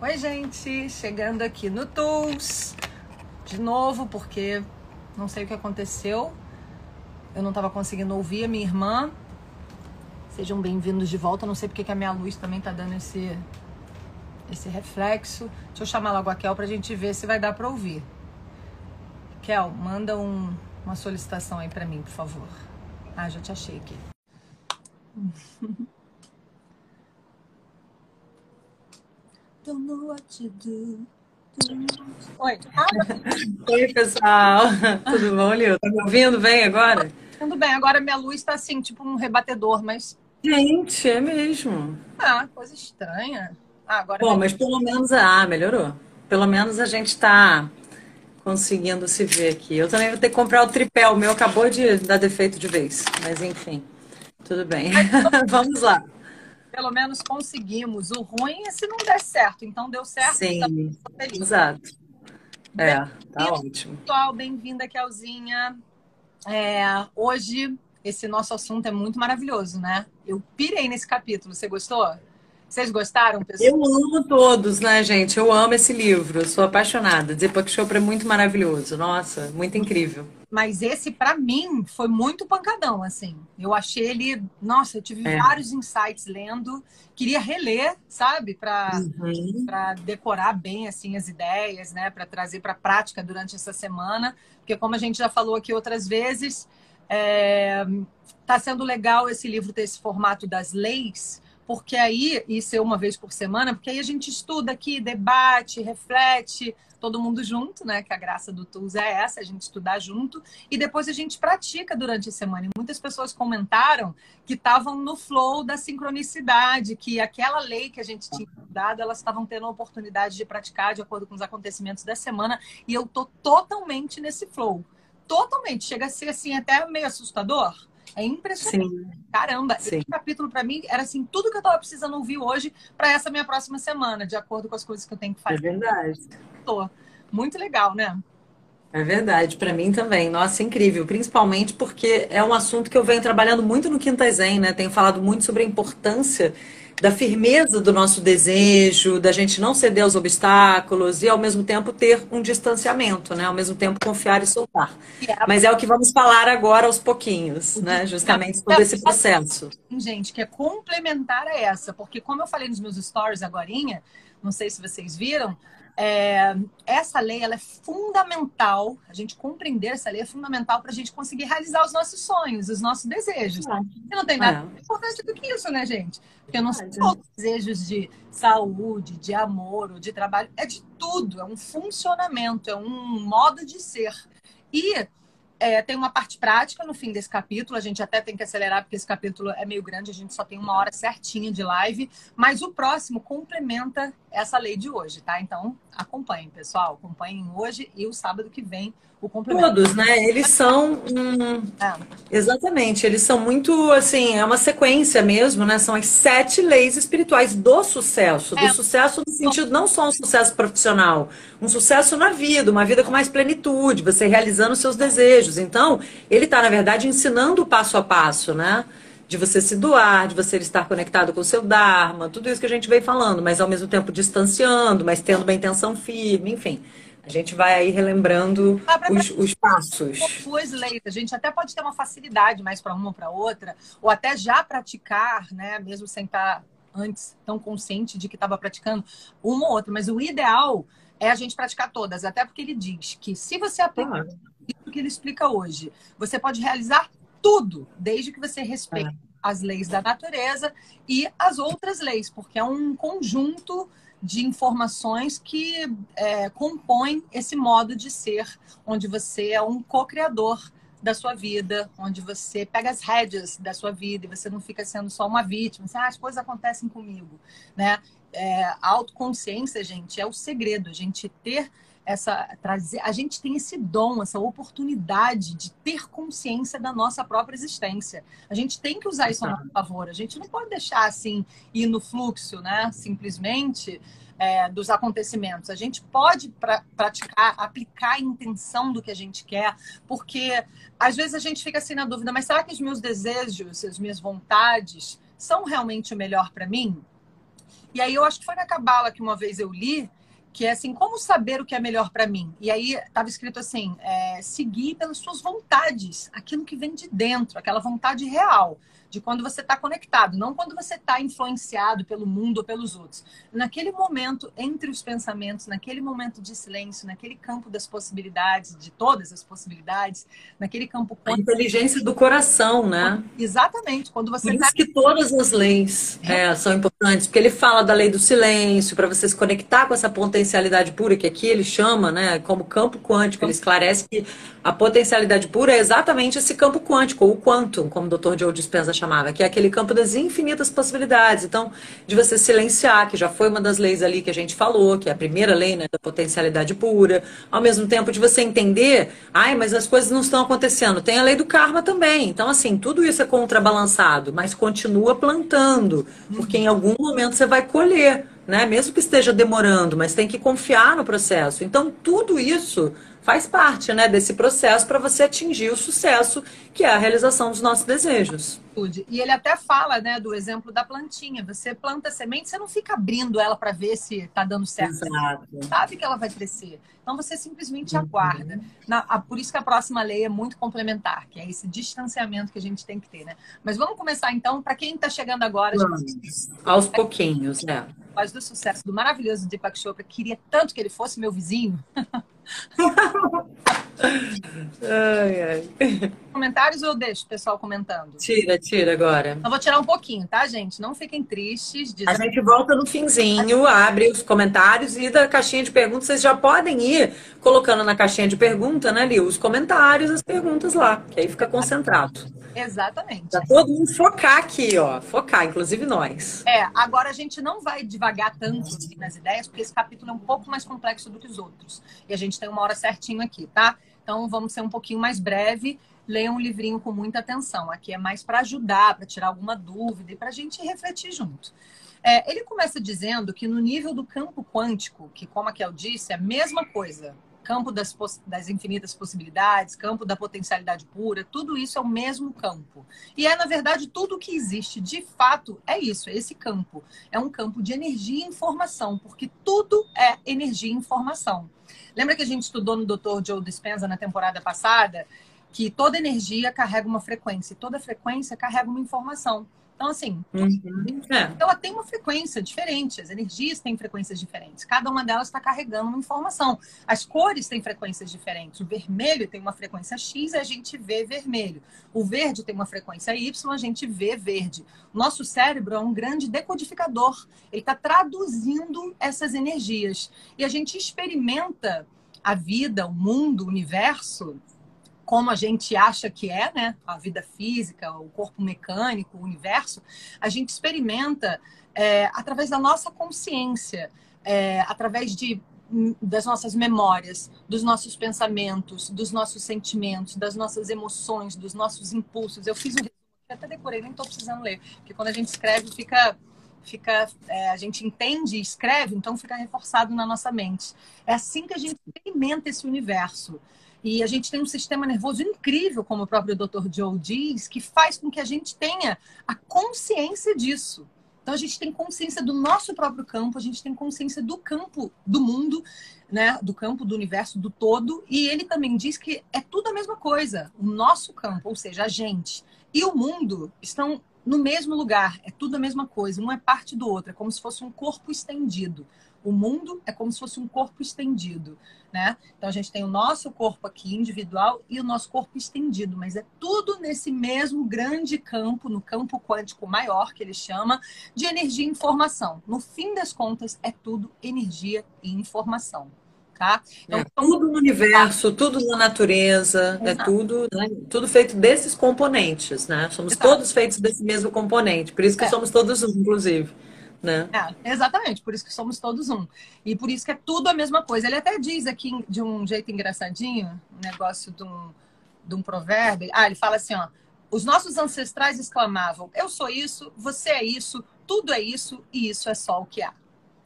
Oi, gente, chegando aqui no Tools de novo, porque não sei o que aconteceu. Eu não estava conseguindo ouvir a minha irmã. Sejam bem-vindos de volta. Não sei porque que a minha luz também tá dando esse esse reflexo. Deixa eu chamar logo a Kel pra gente ver se vai dar para ouvir. Kel, manda um, uma solicitação aí para mim, por favor. Ah, já te achei aqui. Do. Oi. Oi, pessoal. Tudo bom, Lil? Tá me ouvindo bem agora? Tudo bem. Agora minha luz tá assim, tipo um rebatedor, mas. Gente, é mesmo. Ah, coisa estranha. Ah, agora. Bom, mas pelo menos. Ah, melhorou. Pelo menos a gente tá conseguindo se ver aqui. Eu também vou ter que comprar o tripé. O meu acabou de dar defeito de vez. Mas enfim, tudo bem. Vamos lá pelo menos conseguimos. O ruim é se não der certo. Então deu certo. Sim, tá exato. É, tá ótimo. Pessoal, bem-vinda, Kelzinha. É, hoje, esse nosso assunto é muito maravilhoso, né? Eu pirei nesse capítulo. Você gostou? Vocês gostaram, pessoal? Eu amo todos, né, gente? Eu amo esse livro. Eu sou apaixonada. Deepak Chopra é muito maravilhoso. Nossa, muito incrível. Mas esse, para mim, foi muito pancadão, assim. Eu achei ele. Nossa, eu tive é. vários insights lendo. Queria reler, sabe? Para uhum. decorar bem, assim, as ideias, né? Para trazer para prática durante essa semana. Porque, como a gente já falou aqui outras vezes, é... tá sendo legal esse livro ter esse formato das leis porque aí, isso é uma vez por semana, porque aí a gente estuda aqui, debate, reflete, todo mundo junto, né? Que a graça do Tools é essa, a gente estudar junto e depois a gente pratica durante a semana. E muitas pessoas comentaram que estavam no flow da sincronicidade, que aquela lei que a gente tinha dado, elas estavam tendo a oportunidade de praticar de acordo com os acontecimentos da semana, e eu tô totalmente nesse flow. Totalmente, chega a ser assim até meio assustador. É impressionante. Sim. Caramba, Sim. esse capítulo para mim era assim tudo que eu tava precisando ouvir hoje para essa minha próxima semana, de acordo com as coisas que eu tenho que fazer. É verdade tô. Muito legal, né? É verdade, para mim também. Nossa, incrível. Principalmente porque é um assunto que eu venho trabalhando muito no Quinta Zen, né? Tenho falado muito sobre a importância da firmeza do nosso desejo, da gente não ceder aos obstáculos e ao mesmo tempo ter um distanciamento, né? Ao mesmo tempo confiar e soltar. Mas é o que vamos falar agora aos pouquinhos, né? Justamente todo esse processo. Gente, que é complementar a essa, porque como eu falei nos meus stories agora, não sei se vocês viram, é, essa lei ela é fundamental, a gente compreender essa lei é fundamental para a gente conseguir realizar os nossos sonhos, os nossos desejos. É. E não tem nada é. mais importante do que isso, né, gente? Porque não são só desejos de saúde, de amor, de trabalho, é de tudo, é um funcionamento, é um modo de ser. E é, tem uma parte prática no fim desse capítulo. A gente até tem que acelerar, porque esse capítulo é meio grande, a gente só tem uma hora certinha de live. Mas o próximo complementa essa lei de hoje, tá? Então, acompanhem, pessoal. Acompanhem hoje e o sábado que vem o complemento. Todos, né? Eles são. Hum, é. Exatamente, eles são muito assim, é uma sequência mesmo, né? São as sete leis espirituais do sucesso. Do é. sucesso no sentido não só um sucesso profissional, um sucesso na vida, uma vida com mais plenitude, você realizando seus desejos. Então, ele está, na verdade, ensinando o passo a passo, né? De você se doar, de você estar conectado com o seu Dharma, tudo isso que a gente veio falando, mas ao mesmo tempo distanciando, mas tendo uma intenção firme, enfim. A gente vai aí relembrando os, os passos. Duas leis. A gente até pode ter uma facilidade mais para uma ou para outra, ou até já praticar, né? Mesmo sem estar antes tão consciente de que estava praticando uma ou outra. Mas o ideal é a gente praticar todas, até porque ele diz que se você aplicar isso que ele explica hoje, você pode realizar tudo, desde que você respeite é. as leis da natureza e as outras leis, porque é um conjunto de informações que é, compõem esse modo de ser, onde você é um co-criador da sua vida, onde você pega as rédeas da sua vida e você não fica sendo só uma vítima, assim, ah, as coisas acontecem comigo, né? É, a autoconsciência, gente, é o segredo, a gente ter essa trazer, a gente tem esse dom, essa oportunidade de ter consciência da nossa própria existência. A gente tem que usar isso a nosso favor. A gente não pode deixar assim ir no fluxo, né? Simplesmente é, dos acontecimentos. A gente pode pra, praticar, aplicar a intenção do que a gente quer, porque às vezes a gente fica assim na dúvida, mas será que os meus desejos, as minhas vontades são realmente o melhor para mim? E aí eu acho que foi na Cabala que uma vez eu li, que é assim, como saber o que é melhor para mim? E aí estava escrito assim, é, seguir pelas suas vontades, aquilo que vem de dentro, aquela vontade real de quando você está conectado, não quando você está influenciado pelo mundo ou pelos outros. Naquele momento, entre os pensamentos, naquele momento de silêncio, naquele campo das possibilidades, de todas as possibilidades, naquele campo. A inteligência do coração, né? Exatamente. Quando você. Por isso tá... que todas as leis é, são importantes, porque ele fala da lei do silêncio, para você se conectar com essa potencialidade pura, que aqui ele chama, né, como campo quântico. Ele esclarece que a potencialidade pura é exatamente esse campo quântico, ou o quantum, como o Dr. Joe Dispenza chamava, que é aquele campo das infinitas possibilidades. Então, de você silenciar, que já foi uma das leis ali que a gente falou, que é a primeira lei né, da potencialidade pura, ao mesmo tempo de você entender, ai, mas as coisas não estão acontecendo. Tem a lei do karma também. Então, assim, tudo isso é contrabalançado, mas continua plantando, porque em algum momento você vai colher. Né? Mesmo que esteja demorando, mas tem que confiar no processo. Então, tudo isso faz parte né, desse processo para você atingir o sucesso, que é a realização dos nossos desejos. E ele até fala né, do exemplo da plantinha. Você planta semente, você não fica abrindo ela para ver se está dando certo. Exato. Você sabe que ela vai crescer. Então você simplesmente uhum. aguarda. Na, a, por isso que a próxima lei é muito complementar, que é esse distanciamento que a gente tem que ter. Né? Mas vamos começar então, para quem está chegando agora. Vamos. Aos pouquinhos, né? Do sucesso do maravilhoso Deepak Chopra, queria tanto que ele fosse meu vizinho. ai, ai. Comentários ou eu deixo o pessoal comentando? Tira, tira agora. Eu vou tirar um pouquinho, tá, gente? Não fiquem tristes. A gente volta no finzinho, abre os comentários e da caixinha de perguntas. Vocês já podem ir colocando na caixinha de pergunta, né, Li? Os comentários, as perguntas lá, que aí fica concentrado. Exatamente. Pra todo mundo focar aqui, ó. Focar, inclusive nós. É, agora a gente não vai devagar tanto nas ideias, porque esse capítulo é um pouco mais complexo do que os outros. E a gente tem uma hora certinho aqui, tá? Então vamos ser um pouquinho mais breve. Leia um livrinho com muita atenção. Aqui é mais para ajudar, para tirar alguma dúvida e para a gente refletir junto. É, ele começa dizendo que no nível do campo quântico, que como a Kel disse, é a mesma coisa, campo das, das infinitas possibilidades, campo da potencialidade pura, tudo isso é o mesmo campo. E é, na verdade, tudo que existe de fato é isso, é esse campo. É um campo de energia e informação, porque tudo é energia e informação. Lembra que a gente estudou no Dr. Joe Dispenza na temporada passada? Que toda energia carrega uma frequência, e toda frequência carrega uma informação. Então, assim, uhum. é. ela tem uma frequência diferente, as energias têm frequências diferentes. Cada uma delas está carregando uma informação. As cores têm frequências diferentes. O vermelho tem uma frequência X, a gente vê vermelho. O verde tem uma frequência Y, a gente vê verde. O nosso cérebro é um grande decodificador. Ele está traduzindo essas energias. E a gente experimenta a vida, o mundo, o universo como a gente acha que é, né? A vida física, o corpo mecânico, o universo, a gente experimenta é, através da nossa consciência, é, através de das nossas memórias, dos nossos pensamentos, dos nossos sentimentos, das nossas emoções, dos nossos impulsos. Eu fiz um até decorei, nem estou precisando ler, porque quando a gente escreve fica fica é, a gente entende e escreve, então fica reforçado na nossa mente. É assim que a gente experimenta esse universo. E a gente tem um sistema nervoso incrível, como o próprio Dr. Joe diz, que faz com que a gente tenha a consciência disso. Então a gente tem consciência do nosso próprio campo, a gente tem consciência do campo do mundo, né, do campo do universo do todo, e ele também diz que é tudo a mesma coisa. O nosso campo, ou seja, a gente e o mundo estão no mesmo lugar, é tudo a mesma coisa, um é parte do outro, é como se fosse um corpo estendido. O mundo é como se fosse um corpo estendido, né? Então a gente tem o nosso corpo aqui individual e o nosso corpo estendido, mas é tudo nesse mesmo grande campo, no campo quântico maior que ele chama de energia e informação. No fim das contas, é tudo energia e informação. Tá? Então, é, tudo no universo, tudo na natureza, é Exato. é tudo, né? tudo feito desses componentes, né? Somos Exato. todos feitos desse mesmo componente, por isso que é. somos todos um, inclusive né? É, exatamente, por isso que somos todos um. E por isso que é tudo a mesma coisa. Ele até diz aqui de um jeito engraçadinho, um negócio de um, de um provérbio. Ah, ele fala assim, ó. Os nossos ancestrais exclamavam: Eu sou isso, você é isso, tudo é isso e isso é só o que há.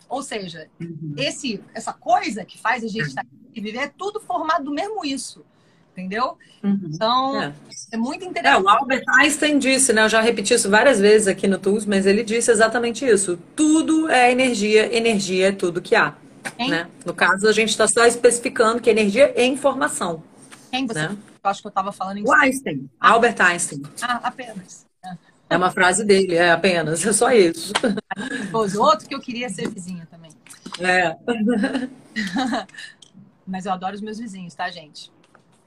Ou seja, uhum. esse, essa coisa que faz a gente estar aqui e viver é tudo formado do mesmo isso. Entendeu? Uhum. Então, é. é. muito interessante. É, o Albert Einstein disse, né? Eu já repeti isso várias vezes aqui no Tools, mas ele disse exatamente isso. Tudo é energia, energia é tudo que há. Né? No caso, a gente está só especificando que energia é informação. Quem você? Né? Eu acho que eu estava falando em. O Einstein, ah. Albert Einstein. Ah, apenas. É uma frase dele, é apenas, é só isso. Outro que eu queria ser vizinha também. É. Mas eu adoro os meus vizinhos, tá, gente?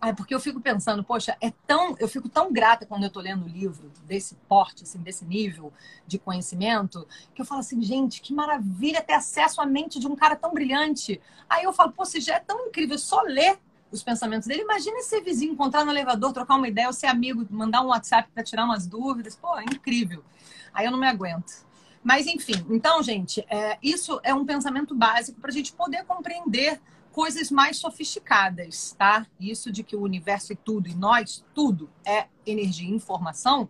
É porque eu fico pensando, poxa, é tão, eu fico tão grata quando eu tô lendo o livro desse porte, assim, desse nível de conhecimento, que eu falo assim, gente, que maravilha ter acesso à mente de um cara tão brilhante. Aí eu falo, pô, se já é tão incrível só ler os pensamentos dele, imagina ser vizinho, encontrar no elevador, trocar uma ideia, ou ser amigo, mandar um WhatsApp para tirar umas dúvidas, pô, é incrível. Aí eu não me aguento. Mas enfim, então, gente, é, isso é um pensamento básico para a gente poder compreender coisas mais sofisticadas, tá? Isso de que o universo é tudo e nós, tudo é energia e informação,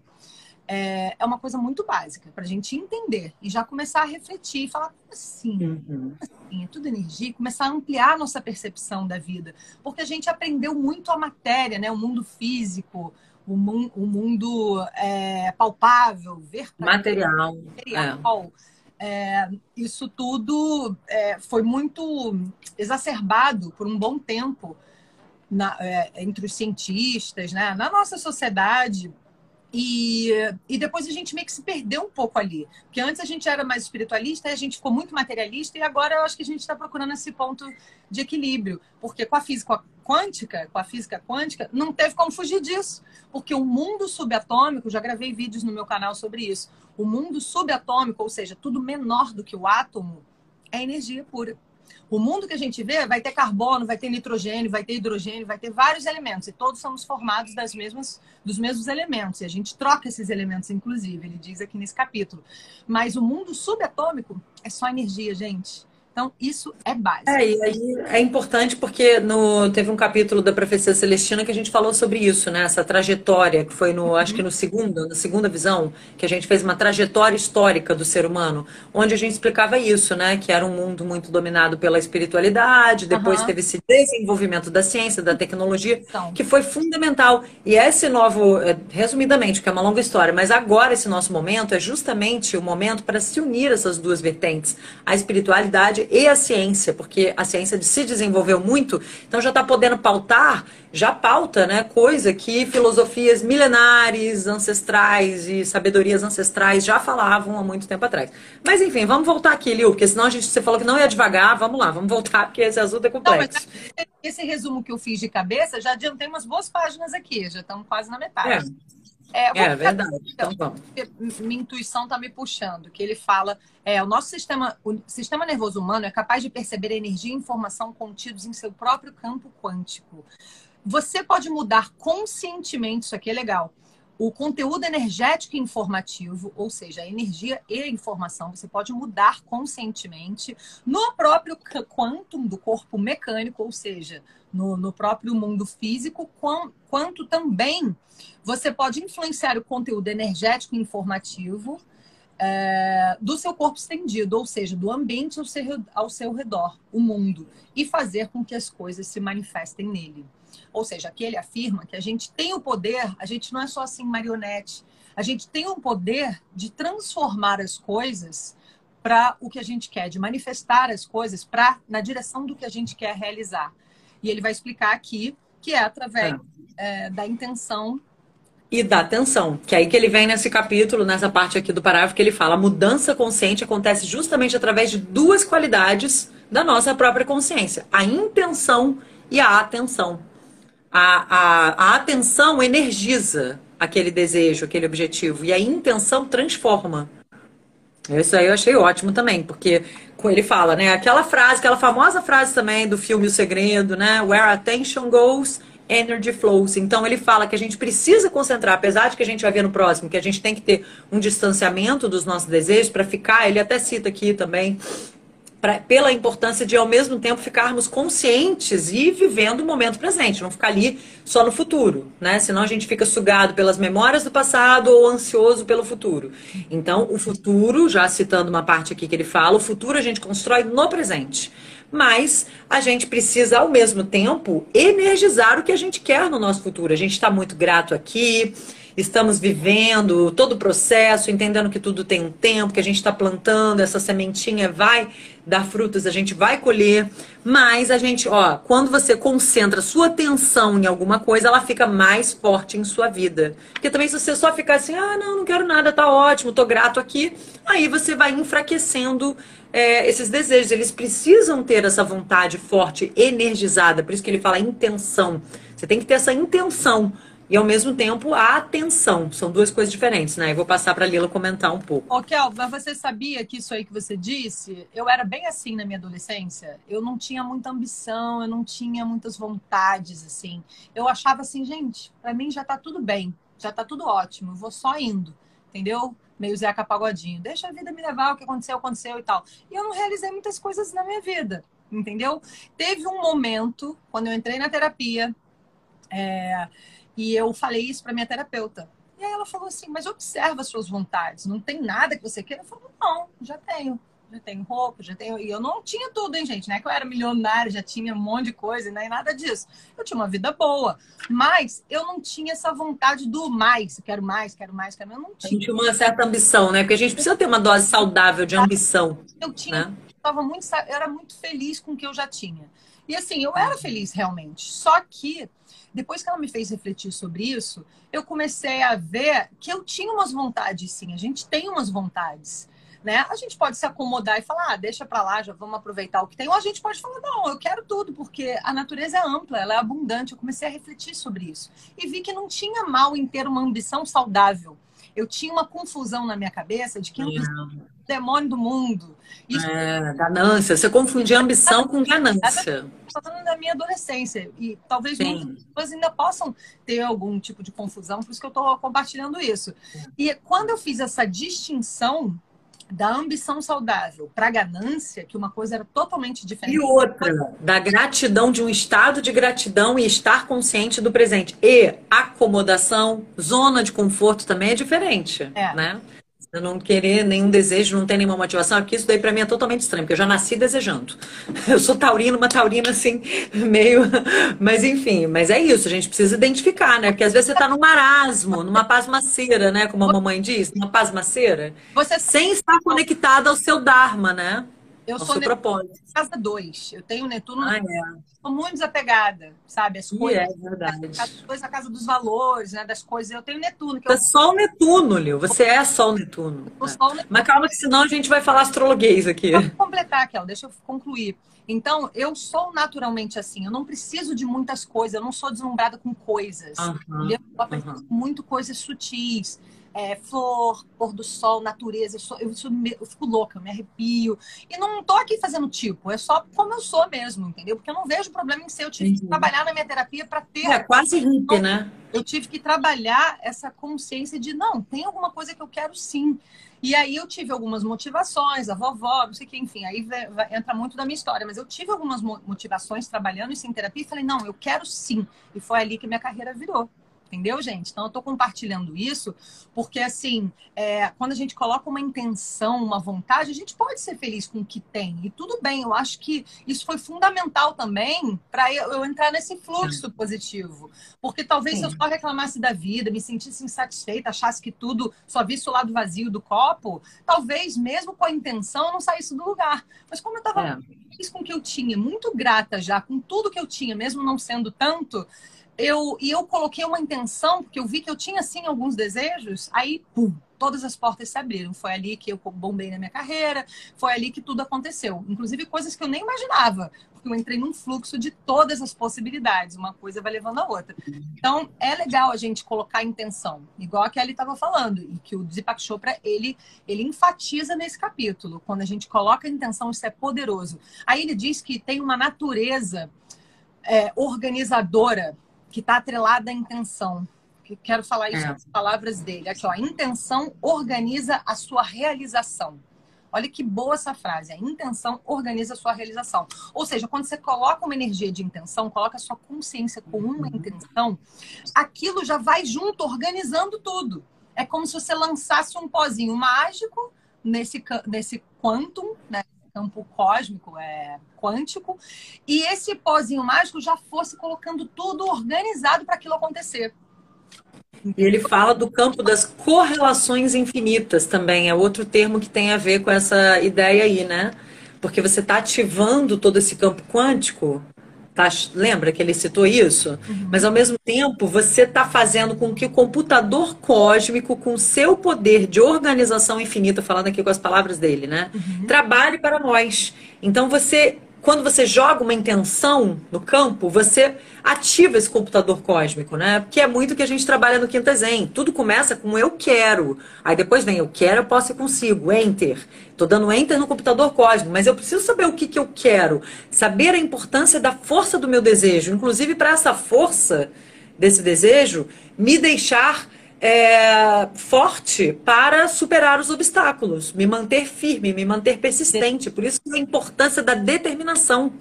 é, é uma coisa muito básica para a gente entender e já começar a refletir e falar assim, uhum. assim, é tudo energia, e começar a ampliar a nossa percepção da vida, porque a gente aprendeu muito a matéria, né? O mundo físico, o, mu o mundo é, palpável, material, material. É é, isso tudo é, foi muito exacerbado por um bom tempo na, é, entre os cientistas, né? na nossa sociedade. E, e depois a gente meio que se perdeu um pouco ali. Porque antes a gente era mais espiritualista, a gente ficou muito materialista, e agora eu acho que a gente está procurando esse ponto de equilíbrio. Porque com a física quântica, com a física quântica, não teve como fugir disso. Porque o mundo subatômico, já gravei vídeos no meu canal sobre isso. O mundo subatômico, ou seja, tudo menor do que o átomo, é energia pura. O mundo que a gente vê vai ter carbono, vai ter nitrogênio, vai ter hidrogênio, vai ter vários elementos. E todos somos formados das mesmas, dos mesmos elementos. E a gente troca esses elementos, inclusive, ele diz aqui nesse capítulo. Mas o mundo subatômico é só energia, gente. Então, isso é básico. É, e aí é importante porque no, teve um capítulo da Profecia Celestina que a gente falou sobre isso, né? Essa trajetória, que foi no, uhum. acho que no segundo, na segunda visão, que a gente fez uma trajetória histórica do ser humano, onde a gente explicava isso, né? Que era um mundo muito dominado pela espiritualidade, depois uhum. teve esse desenvolvimento da ciência, da tecnologia, então. que foi fundamental. E esse novo, é, resumidamente, que é uma longa história, mas agora esse nosso momento é justamente o momento para se unir essas duas vertentes, a espiritualidade e a ciência, porque a ciência se desenvolveu muito, então já está podendo pautar, já pauta, né, coisa que filosofias milenares, ancestrais e sabedorias ancestrais já falavam há muito tempo atrás. Mas enfim, vamos voltar aqui, Liu, porque senão a gente, você falou que não ia devagar, vamos lá, vamos voltar, porque esse assunto é complexo. Não, esse resumo que eu fiz de cabeça, já adiantei umas boas páginas aqui, já estamos quase na metade. É. É, é verdade. Então, vamos. Minha intuição está me puxando, que ele fala, é, o nosso sistema, o sistema nervoso humano é capaz de perceber energia e informação contidos em seu próprio campo quântico. Você pode mudar conscientemente, isso aqui é legal, o conteúdo energético e informativo, ou seja, a energia e a informação, você pode mudar conscientemente no próprio quantum do corpo mecânico, ou seja, no, no próprio mundo físico, quanto também você pode influenciar o conteúdo energético e informativo é, do seu corpo estendido, ou seja, do ambiente ao seu, ao seu redor, o mundo, e fazer com que as coisas se manifestem nele. Ou seja, aqui ele afirma que a gente tem o poder, a gente não é só assim marionete, a gente tem o poder de transformar as coisas para o que a gente quer, de manifestar as coisas para na direção do que a gente quer realizar. E ele vai explicar aqui que é através é. É, da intenção e da atenção, que é aí que ele vem nesse capítulo, nessa parte aqui do parágrafo, que ele fala: a mudança consciente acontece justamente através de duas qualidades da nossa própria consciência: a intenção e a atenção. A, a, a atenção energiza aquele desejo, aquele objetivo, e a intenção transforma. Isso aí eu achei ótimo também, porque ele fala, né? Aquela frase, aquela famosa frase também do filme O Segredo, né? Where attention goes, energy flows. Então ele fala que a gente precisa concentrar, apesar de que a gente vai ver no próximo, que a gente tem que ter um distanciamento dos nossos desejos para ficar. Ele até cita aqui também pra, pela importância de, ao mesmo tempo, ficarmos conscientes e vivendo o momento presente, não ficar ali só no futuro, né? Senão a gente fica sugado pelas memórias do passado ou ansioso pelo futuro. Então, o futuro, já citando uma parte aqui que ele fala, o futuro a gente constrói no presente mas a gente precisa, ao mesmo tempo, energizar o que a gente quer no nosso futuro. A gente está muito grato aqui, estamos vivendo todo o processo, entendendo que tudo tem um tempo, que a gente está plantando, essa sementinha vai dar frutos, a gente vai colher, mas a gente, ó, quando você concentra sua atenção em alguma coisa, ela fica mais forte em sua vida. Porque também se você só ficar assim, ah, não, não quero nada, tá ótimo, tô grato aqui, aí você vai enfraquecendo é, esses desejos, eles precisam ter essa vontade forte, energizada, por isso que ele fala intenção. Você tem que ter essa intenção e ao mesmo tempo a atenção. São duas coisas diferentes, né? Eu vou passar para a Lila comentar um pouco. Ô, Kel, mas você sabia que isso aí que você disse, eu era bem assim na minha adolescência. Eu não tinha muita ambição, eu não tinha muitas vontades, assim. Eu achava assim, gente, para mim já tá tudo bem, já tá tudo ótimo, eu vou só indo, entendeu? meio Zeca Pagodinho. Deixa a vida me levar, o que aconteceu, aconteceu e tal. E eu não realizei muitas coisas na minha vida, entendeu? Teve um momento, quando eu entrei na terapia, é, e eu falei isso para minha terapeuta. E aí ela falou assim, mas observa as suas vontades, não tem nada que você queira? Eu falei, não, já tenho já tenho roupa, já tenho. E eu não tinha tudo, hein, gente? Não é que eu era milionária, já tinha um monte de coisa, nem nada disso. Eu tinha uma vida boa. Mas eu não tinha essa vontade do mais. Quero mais, quero mais, quero mais. Eu não tinha. A gente tinha uma certa ambição, né? Porque a gente precisa ter uma dose saudável de ambição. Eu tinha. Né? Eu, muito, eu era muito feliz com o que eu já tinha. E assim, eu era feliz realmente. Só que depois que ela me fez refletir sobre isso, eu comecei a ver que eu tinha umas vontades, sim. A gente tem umas vontades né? A gente pode se acomodar e falar, ah, deixa para lá, já vamos aproveitar o que tem. Ou a gente pode falar, não, eu quero tudo, porque a natureza é ampla, ela é abundante. Eu comecei a refletir sobre isso e vi que não tinha mal em ter uma ambição saudável. Eu tinha uma confusão na minha cabeça de que é o demônio do mundo. Isso... É, ganância. Você confundia ambição com ganância. Estou falando da minha adolescência. E talvez Sim. muitas pessoas ainda possam ter algum tipo de confusão, por isso que eu estou compartilhando isso. E quando eu fiz essa distinção, da ambição saudável para a ganância, que uma coisa era totalmente diferente. E outra, da gratidão, de um estado de gratidão e estar consciente do presente. E acomodação, zona de conforto também é diferente, é. né? Eu não querer nenhum desejo, não ter nenhuma motivação, porque isso daí para mim é totalmente estranho, porque eu já nasci desejando. Eu sou taurina, uma taurina assim, meio. Mas enfim, mas é isso, a gente precisa identificar, né? Porque às vezes você tá num marasmo, numa pasmaceira, né? Como a mamãe diz, numa pasmaceira. Você sem estar conectada ao seu Dharma, né? Eu sou propósito. casa 2. Eu tenho Netuno. Ah, é. Sou muito desapegada, sabe? As coisas. é verdade. A, a casa dos valores, né? Das coisas. Eu tenho Netuno. Que é eu... só o Netuno, Lil. Você é só o Netuno. É. Só o Netuno. Mas calma que senão a gente vai falar astrologuês aqui. Vou completar, Kel. Deixa eu concluir. Então, eu sou naturalmente assim. Eu não preciso de muitas coisas. Eu não sou deslumbrada com coisas. Uhum. Eu uhum. muito coisas sutis é, flor, pôr do sol, natureza. Eu, sou, eu, sou, eu, fico louca, eu me arrepio. E não tô aqui fazendo tipo, é só como eu sou mesmo, entendeu? Porque eu não vejo problema em ser. Eu tive uhum. que trabalhar na minha terapia para ter. É quase hippie, né? Eu tive que trabalhar essa consciência de não, tem alguma coisa que eu quero sim. E aí eu tive algumas motivações, a vovó, não sei o que, enfim, aí vai, vai, entra muito da minha história, mas eu tive algumas motivações trabalhando isso em terapia e falei, não, eu quero sim. E foi ali que minha carreira virou entendeu, gente? Então, eu estou compartilhando isso porque, assim, é, quando a gente coloca uma intenção, uma vontade, a gente pode ser feliz com o que tem. E tudo bem, eu acho que isso foi fundamental também para eu entrar nesse fluxo positivo. Porque talvez Sim. se eu só reclamasse da vida, me sentisse insatisfeita, achasse que tudo só visse o lado vazio do copo, talvez, mesmo com a intenção, eu não saísse do lugar. Mas como eu estava é. feliz com o que eu tinha, muito grata já, com tudo que eu tinha, mesmo não sendo tanto eu, e eu coloquei uma intenção, porque eu vi que eu tinha, sim, alguns desejos, aí, pum, todas as portas se abriram. Foi ali que eu bombei na minha carreira, foi ali que tudo aconteceu. Inclusive coisas que eu nem imaginava, porque eu entrei num fluxo de todas as possibilidades, uma coisa vai levando a outra. Então, é legal a gente colocar intenção, igual a Kelly estava falando, e que o Deepak Chopra, ele, ele enfatiza nesse capítulo. Quando a gente coloca a intenção, isso é poderoso. Aí ele diz que tem uma natureza é, organizadora que está atrelada à intenção. Que quero falar isso é. as palavras dele. Aqui, ó, a intenção organiza a sua realização. Olha que boa essa frase. A intenção organiza a sua realização. Ou seja, quando você coloca uma energia de intenção, coloca a sua consciência com uma intenção, aquilo já vai junto, organizando tudo. É como se você lançasse um pozinho mágico nesse, nesse quantum, né? Campo cósmico, é, quântico, e esse pozinho mágico já fosse colocando tudo organizado para aquilo acontecer. E ele fala do campo das correlações infinitas também, é outro termo que tem a ver com essa ideia aí, né? Porque você está ativando todo esse campo quântico, tá? lembra que ele citou isso? Uhum. Mas ao mesmo tempo, você está fazendo com que o computador cósmico, com seu poder de organização infinita, falando aqui com as palavras dele, né? Uhum. Trabalhe para nós. Então você quando você joga uma intenção no campo, você ativa esse computador cósmico, né? Que é muito que a gente trabalha no Quinta Zen. Tudo começa com eu quero. Aí depois vem eu quero, eu posso e consigo. Enter. Tô dando enter no computador cósmico, mas eu preciso saber o que, que eu quero. Saber a importância da força do meu desejo. Inclusive, para essa força desse desejo, me deixar é, forte para superar os obstáculos, me manter firme, me manter persistente. Por isso a importância da determinação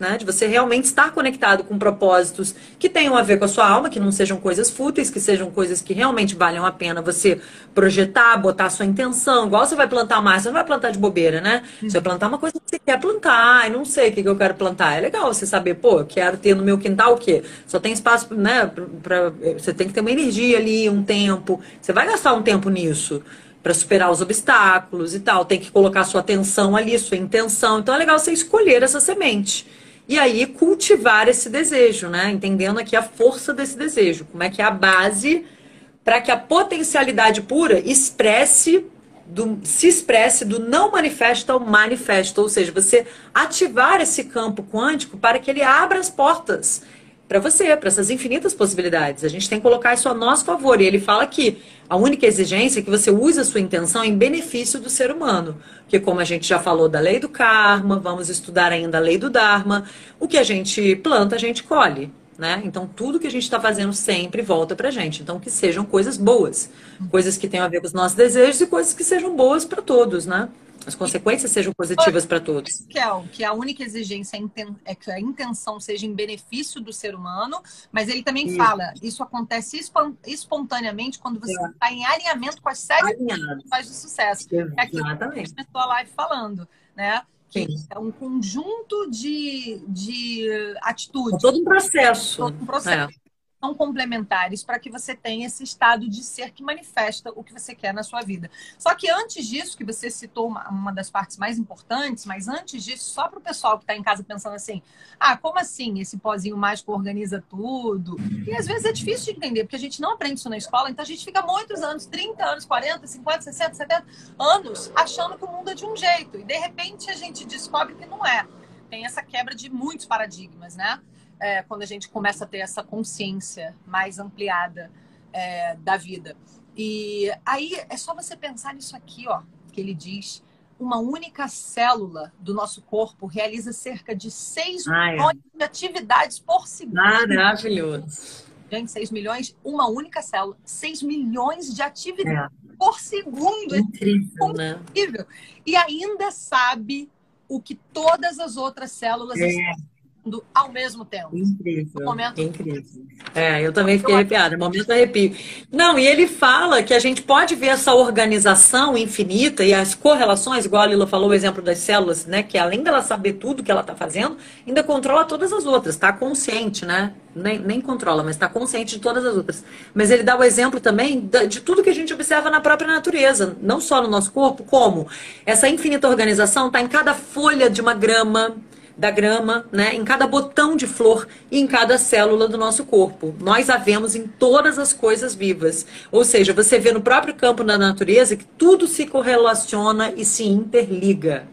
né? De você realmente estar conectado com propósitos que tenham a ver com a sua alma, que não sejam coisas fúteis, que sejam coisas que realmente valham a pena você projetar, botar a sua intenção. Igual você vai plantar mais, você não vai plantar de bobeira, né? Você vai plantar uma coisa que você quer plantar, e não sei o que, eu quero plantar. É legal você saber, pô, quero ter no meu quintal o quê? Só tem espaço, né? Pra, você tem que ter uma energia ali, um tempo. Você vai gastar um tempo nisso para superar os obstáculos e tal. Tem que colocar sua atenção ali, sua intenção. Então é legal você escolher essa semente. E aí cultivar esse desejo, né? Entendendo aqui a força desse desejo, como é que é a base para que a potencialidade pura expresse do, se expresse do não manifesto ao manifesto, ou seja, você ativar esse campo quântico para que ele abra as portas para você, para essas infinitas possibilidades. A gente tem que colocar isso a nosso favor. E ele fala que a única exigência é que você use a sua intenção em benefício do ser humano. Porque, como a gente já falou da lei do karma, vamos estudar ainda a lei do Dharma, o que a gente planta, a gente colhe. Né? Então, tudo que a gente está fazendo sempre volta para a gente. Então, que sejam coisas boas, coisas que tenham a ver com os nossos desejos e coisas que sejam boas para todos, né? As consequências sejam positivas para todos. Que é, que a única exigência é que a intenção seja em benefício do ser humano, mas ele também isso. fala, isso acontece espontaneamente quando você está é. Tá em alinhamento com as sete faz de sucesso. Exatamente. É aquilo que a gente começou a live falando, né? Que é um conjunto de, de atitudes. todo um processo. Todo um processo. É são complementares para que você tenha esse estado de ser que manifesta o que você quer na sua vida. Só que antes disso, que você citou uma, uma das partes mais importantes, mas antes disso, só para o pessoal que está em casa pensando assim: ah, como assim esse pozinho mágico organiza tudo? E às vezes é difícil de entender, porque a gente não aprende isso na escola, então a gente fica muitos anos 30 anos, 40, 50, 60, 70 anos achando que o mundo é de um jeito. E de repente a gente descobre que não é. Tem essa quebra de muitos paradigmas, né? É, quando a gente começa a ter essa consciência mais ampliada é, da vida. E aí é só você pensar nisso aqui, ó, que ele diz. Uma única célula do nosso corpo realiza cerca de 6 Ai, milhões de atividades por segundo. Maravilhoso. Gente, 6 milhões, uma única célula. 6 milhões de atividades é. por segundo. Incrível, é incrível. Né? E ainda sabe o que todas as outras células é. estão ao mesmo tempo. Incrível. Momento... Incrível. É, eu também fiquei arrepiada. Momento arrepio. Não, e ele fala que a gente pode ver essa organização infinita e as correlações, igual a Lila falou, o exemplo das células, né? Que além dela saber tudo que ela está fazendo, ainda controla todas as outras, está consciente, né? Nem, nem controla, mas está consciente de todas as outras. Mas ele dá o exemplo também de tudo que a gente observa na própria natureza, não só no nosso corpo, como essa infinita organização está em cada folha de uma grama, da grama, né, em cada botão de flor e em cada célula do nosso corpo. Nós a vemos em todas as coisas vivas. Ou seja, você vê no próprio campo da natureza que tudo se correlaciona e se interliga.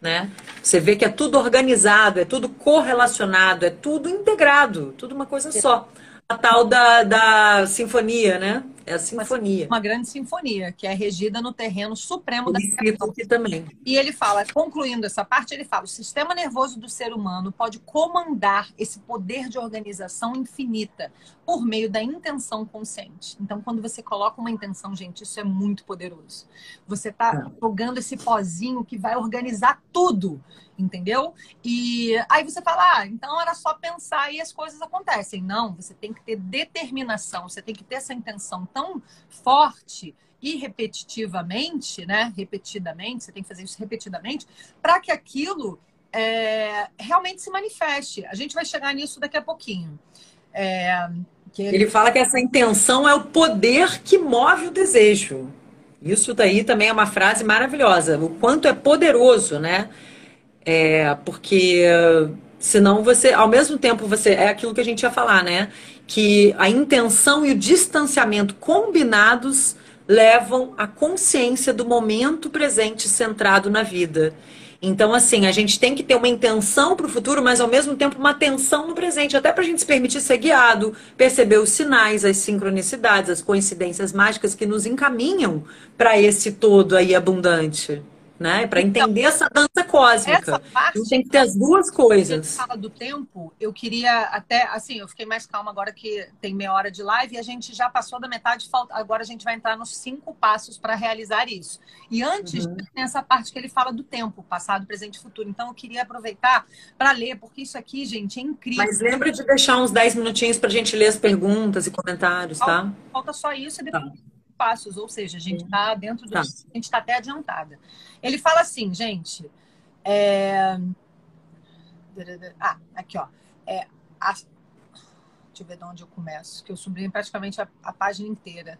Né? Você vê que é tudo organizado, é tudo correlacionado, é tudo integrado, tudo uma coisa só. A tal da, da sinfonia, né? É a sinfonia. Uma, uma grande sinfonia, que é regida no terreno supremo da aqui também. E ele fala, concluindo essa parte, ele fala: o sistema nervoso do ser humano pode comandar esse poder de organização infinita por meio da intenção consciente. Então, quando você coloca uma intenção, gente, isso é muito poderoso. Você está é. jogando esse pozinho que vai organizar tudo entendeu? E aí você fala, ah, então era só pensar e as coisas acontecem. Não, você tem que ter determinação, você tem que ter essa intenção tão forte e repetitivamente, né? Repetidamente, você tem que fazer isso repetidamente, para que aquilo é, realmente se manifeste. A gente vai chegar nisso daqui a pouquinho. É, ele... ele fala que essa intenção é o poder que move o desejo. Isso daí também é uma frase maravilhosa. O quanto é poderoso, né? É, porque senão você, ao mesmo tempo, você. É aquilo que a gente ia falar, né? Que a intenção e o distanciamento combinados levam à consciência do momento presente centrado na vida. Então, assim, a gente tem que ter uma intenção para o futuro, mas ao mesmo tempo uma atenção no presente, até para a gente se permitir ser guiado, perceber os sinais, as sincronicidades, as coincidências mágicas que nos encaminham para esse todo aí abundante né? Para então, entender então, essa dança cósmica. Essa parte, tem que ter as duas coisas. fala do tempo, eu queria até, assim, eu fiquei mais calma agora que tem meia hora de live e a gente já passou da metade, agora a gente vai entrar nos cinco passos para realizar isso. E antes uhum. tem essa parte que ele fala do tempo, passado, presente e futuro. Então eu queria aproveitar para ler, porque isso aqui, gente, é incrível. Mas lembra de deixar uns 10 minutinhos para a gente ler as perguntas e comentários, tá? Falta só isso e depois tá. Passos, ou seja, a gente está dentro do. Tá. A gente está até adiantada. Ele fala assim, gente. É... Ah, aqui, ó. É, a... Deixa eu ver de onde eu começo, que eu sublinho praticamente a, a página inteira.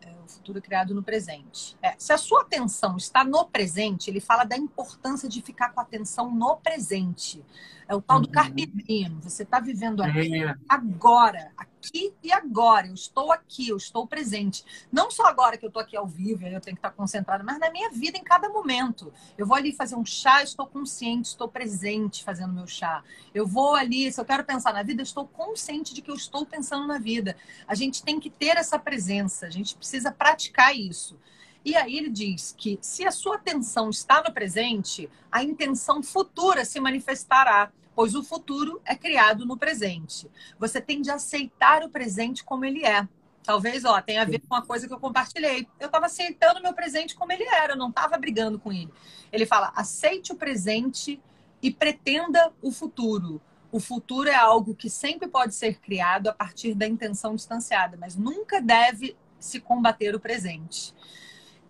É, o futuro criado no presente. É, se a sua atenção está no presente, ele fala da importância de ficar com a atenção no presente. É o tal do uhum. carpe diem. Você está vivendo aqui, é. agora, aqui e agora. Eu estou aqui, eu estou presente. Não só agora que eu estou aqui ao vivo, eu tenho que estar concentrada, mas na minha vida, em cada momento. Eu vou ali fazer um chá, estou consciente, estou presente fazendo meu chá. Eu vou ali, se eu quero pensar na vida, eu estou consciente de que eu estou pensando na vida. A gente tem que ter essa presença, a gente precisa praticar isso. E aí ele diz que se a sua atenção está no presente, a intenção futura se manifestará pois o futuro é criado no presente. Você tem de aceitar o presente como ele é. Talvez, ó, tenha a ver com uma coisa que eu compartilhei. Eu estava aceitando o meu presente como ele era, eu não estava brigando com ele. Ele fala: aceite o presente e pretenda o futuro. O futuro é algo que sempre pode ser criado a partir da intenção distanciada, mas nunca deve se combater o presente.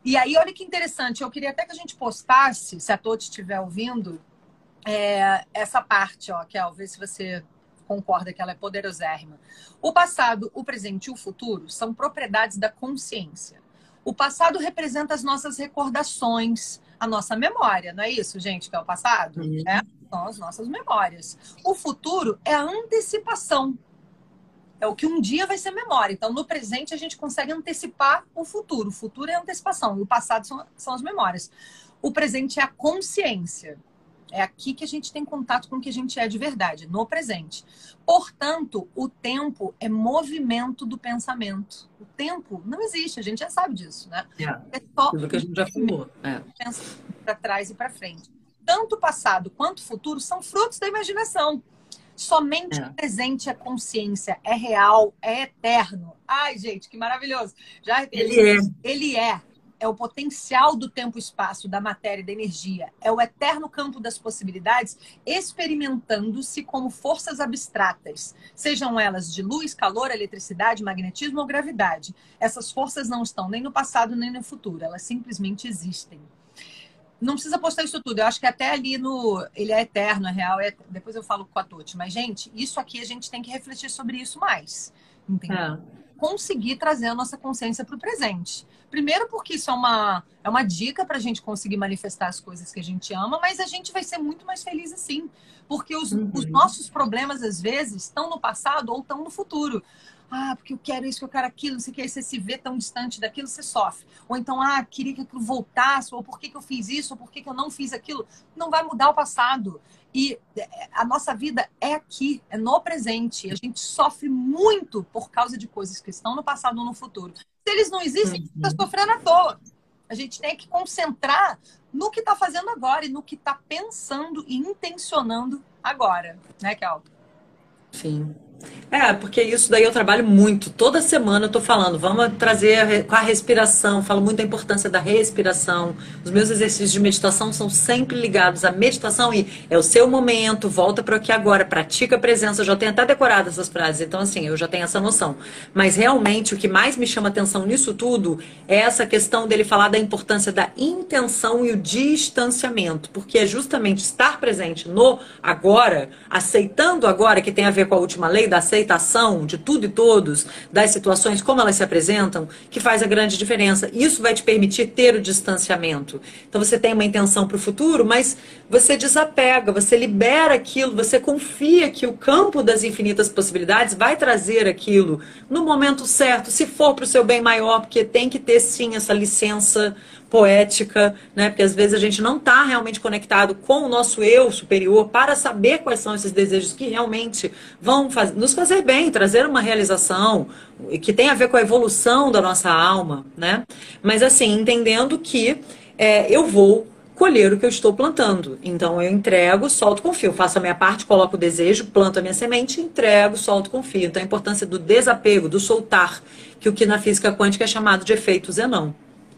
E aí, olha que interessante, eu queria até que a gente postasse, se a Toti estiver ouvindo, é, essa parte, ó, que é, ver se você concorda que ela é poderosérrima. O passado, o presente e o futuro são propriedades da consciência. O passado representa as nossas recordações, a nossa memória, não é isso, gente, que é o passado? Uhum. É? São as nossas memórias. O futuro é a antecipação. É o que um dia vai ser memória. Então, no presente, a gente consegue antecipar o futuro. O futuro é a antecipação, e o passado são, são as memórias. O presente é a consciência. É aqui que a gente tem contato com o que a gente é de verdade, no presente. Portanto, o tempo é movimento do pensamento. O tempo não existe, a gente já sabe disso, né? É, é só que a gente já falou. É. Para trás e para frente. Tanto o passado quanto o futuro são frutos da imaginação. Somente é. o presente é consciência, é real, é eterno. Ai, gente, que maravilhoso. Já ele é. Ele é é o potencial do tempo-espaço, da matéria, da energia, é o eterno campo das possibilidades, experimentando-se como forças abstratas, sejam elas de luz, calor, eletricidade, magnetismo ou gravidade. Essas forças não estão nem no passado nem no futuro, elas simplesmente existem. Não precisa postar isso tudo. Eu acho que até ali no. Ele é eterno, é real. É... Depois eu falo com a Toti. Mas, gente, isso aqui a gente tem que refletir sobre isso mais. Entendeu? É conseguir trazer a nossa consciência para o presente. Primeiro, porque isso é uma, é uma dica para a gente conseguir manifestar as coisas que a gente ama, mas a gente vai ser muito mais feliz assim. Porque os, uhum. os nossos problemas, às vezes, estão no passado ou estão no futuro. Ah, porque eu quero isso, eu quero aquilo, não sei o que, aí você se vê tão distante daquilo, você sofre. Ou então, ah, queria que aquilo voltasse, ou por que, que eu fiz isso, ou por que, que eu não fiz aquilo. Não vai mudar o passado. E é, a nossa vida é aqui, é no presente. A gente sofre muito por causa de coisas que estão no passado ou no futuro. Se eles não existem, a gente está uhum. sofrendo à toa. A gente tem que concentrar no que está fazendo agora e no que está pensando e intencionando agora, né, Kel? Sim. É, porque isso daí eu trabalho muito. Toda semana eu tô falando, vamos trazer com a respiração, falo muito da importância da respiração. Os meus exercícios de meditação são sempre ligados à meditação e é o seu momento, volta para aqui agora, pratica a presença. Eu já tenho até decorado essas frases, então assim, eu já tenho essa noção. Mas realmente o que mais me chama atenção nisso tudo é essa questão dele falar da importância da intenção e o distanciamento, porque é justamente estar presente no agora, aceitando agora, que tem a ver com a última lei da aceitação de tudo e todos, das situações, como elas se apresentam, que faz a grande diferença. Isso vai te permitir ter o distanciamento. Então você tem uma intenção para o futuro, mas você desapega, você libera aquilo, você confia que o campo das infinitas possibilidades vai trazer aquilo no momento certo, se for para o seu bem maior, porque tem que ter sim essa licença poética, né? Porque às vezes a gente não está realmente conectado com o nosso eu superior para saber quais são esses desejos que realmente vão faz... nos fazer bem, trazer uma realização que tem a ver com a evolução da nossa alma, né? Mas assim, entendendo que é, eu vou colher o que eu estou plantando. Então eu entrego, solto, confio. Faço a minha parte, coloco o desejo, planto a minha semente, entrego, solto, confio. Então a importância do desapego, do soltar, que o que na física quântica é chamado de efeito Zenão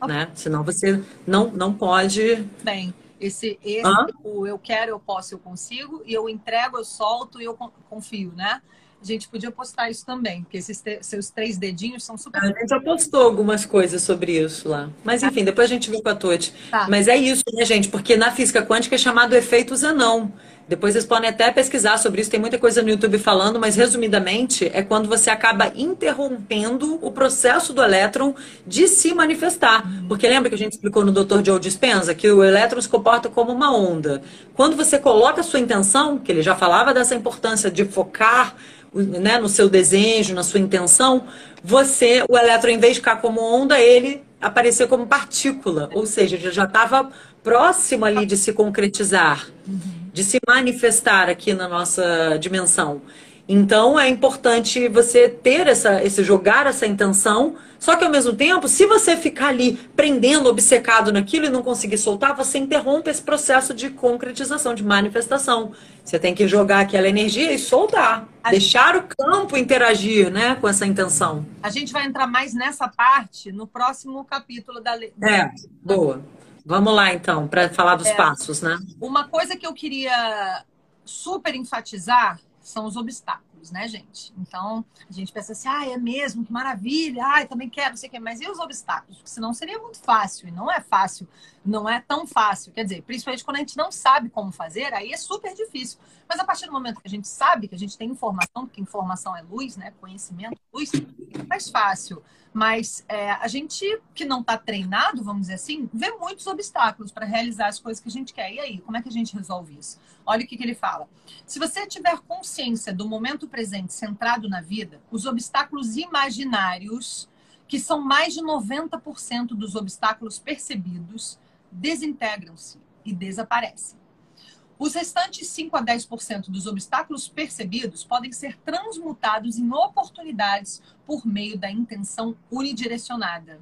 né? Senão você não, não pode. Bem, esse, esse o eu quero, eu posso, eu consigo, e eu entrego, eu solto e eu confio, né? A gente podia postar isso também, porque esses seus três dedinhos são super. A gente já postou algumas coisas sobre isso lá. Mas enfim, depois a gente vê com a Tote. Tá. Mas é isso, né, gente? Porque na física quântica é chamado efeito Zenão. Depois vocês podem até pesquisar sobre isso, tem muita coisa no YouTube falando, mas resumidamente é quando você acaba interrompendo o processo do elétron de se manifestar. Porque lembra que a gente explicou no Dr. Joe Dispenza que o elétron se comporta como uma onda. Quando você coloca a sua intenção, que ele já falava dessa importância de focar né, no seu desejo, na sua intenção, você, o elétron, em vez de ficar como onda, ele apareceu como partícula, ou seja, já estava próximo ali de se concretizar. Uhum de se manifestar aqui na nossa dimensão. Então é importante você ter essa, esse jogar essa intenção. Só que ao mesmo tempo, se você ficar ali prendendo, obcecado naquilo e não conseguir soltar, você interrompe esse processo de concretização, de manifestação. Você tem que jogar aquela energia e soltar, a deixar gente... o campo interagir, né, com essa intenção. A gente vai entrar mais nessa parte no próximo capítulo da lei. É, boa. Vamos lá, então, para falar dos é, passos, né? Uma coisa que eu queria super enfatizar são os obstáculos, né, gente? Então, a gente pensa assim, ah, é mesmo, que maravilha, ai, também quero, não sei o quê, mas e os obstáculos? Porque senão seria muito fácil, e não é fácil, não é tão fácil. Quer dizer, principalmente quando a gente não sabe como fazer, aí é super difícil. Mas a partir do momento que a gente sabe, que a gente tem informação, porque informação é luz, né, conhecimento, luz, é mais fácil. Mas é, a gente que não está treinado, vamos dizer assim, vê muitos obstáculos para realizar as coisas que a gente quer. E aí, como é que a gente resolve isso? Olha o que, que ele fala. Se você tiver consciência do momento presente centrado na vida, os obstáculos imaginários, que são mais de 90% dos obstáculos percebidos, desintegram-se e desaparecem. Os restantes 5 a 10% dos obstáculos percebidos podem ser transmutados em oportunidades por meio da intenção unidirecionada.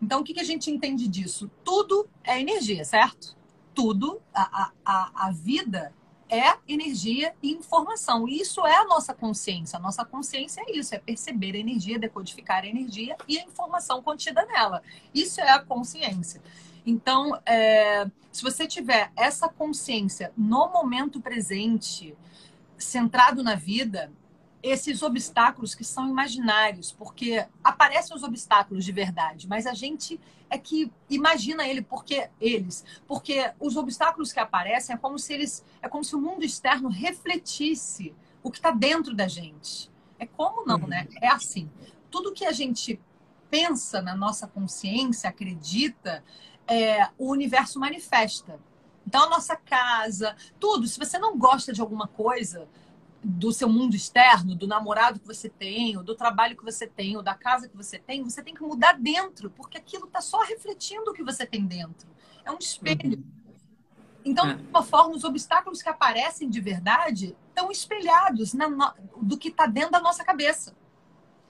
Então, o que, a gente entende disso? Tudo é energia, certo? Tudo, a, a, a vida é energia e informação. E isso é a nossa consciência. A nossa consciência é isso, é perceber a energia, decodificar a energia e a informação contida nela. Isso é a consciência. Então, é, se você tiver essa consciência no momento presente, centrado na vida, esses obstáculos que são imaginários, porque aparecem os obstáculos de verdade, mas a gente é que imagina ele porque eles, porque os obstáculos que aparecem é como se eles, é como se o mundo externo refletisse o que está dentro da gente. É como não, né? É assim. Tudo que a gente pensa na nossa consciência, acredita, é, o universo manifesta. Então, a nossa casa, tudo. Se você não gosta de alguma coisa do seu mundo externo, do namorado que você tem, ou do trabalho que você tem, ou da casa que você tem, você tem que mudar dentro, porque aquilo está só refletindo o que você tem dentro. É um espelho. Uhum. Então, é. de uma forma, os obstáculos que aparecem de verdade estão espelhados na, do que está dentro da nossa cabeça.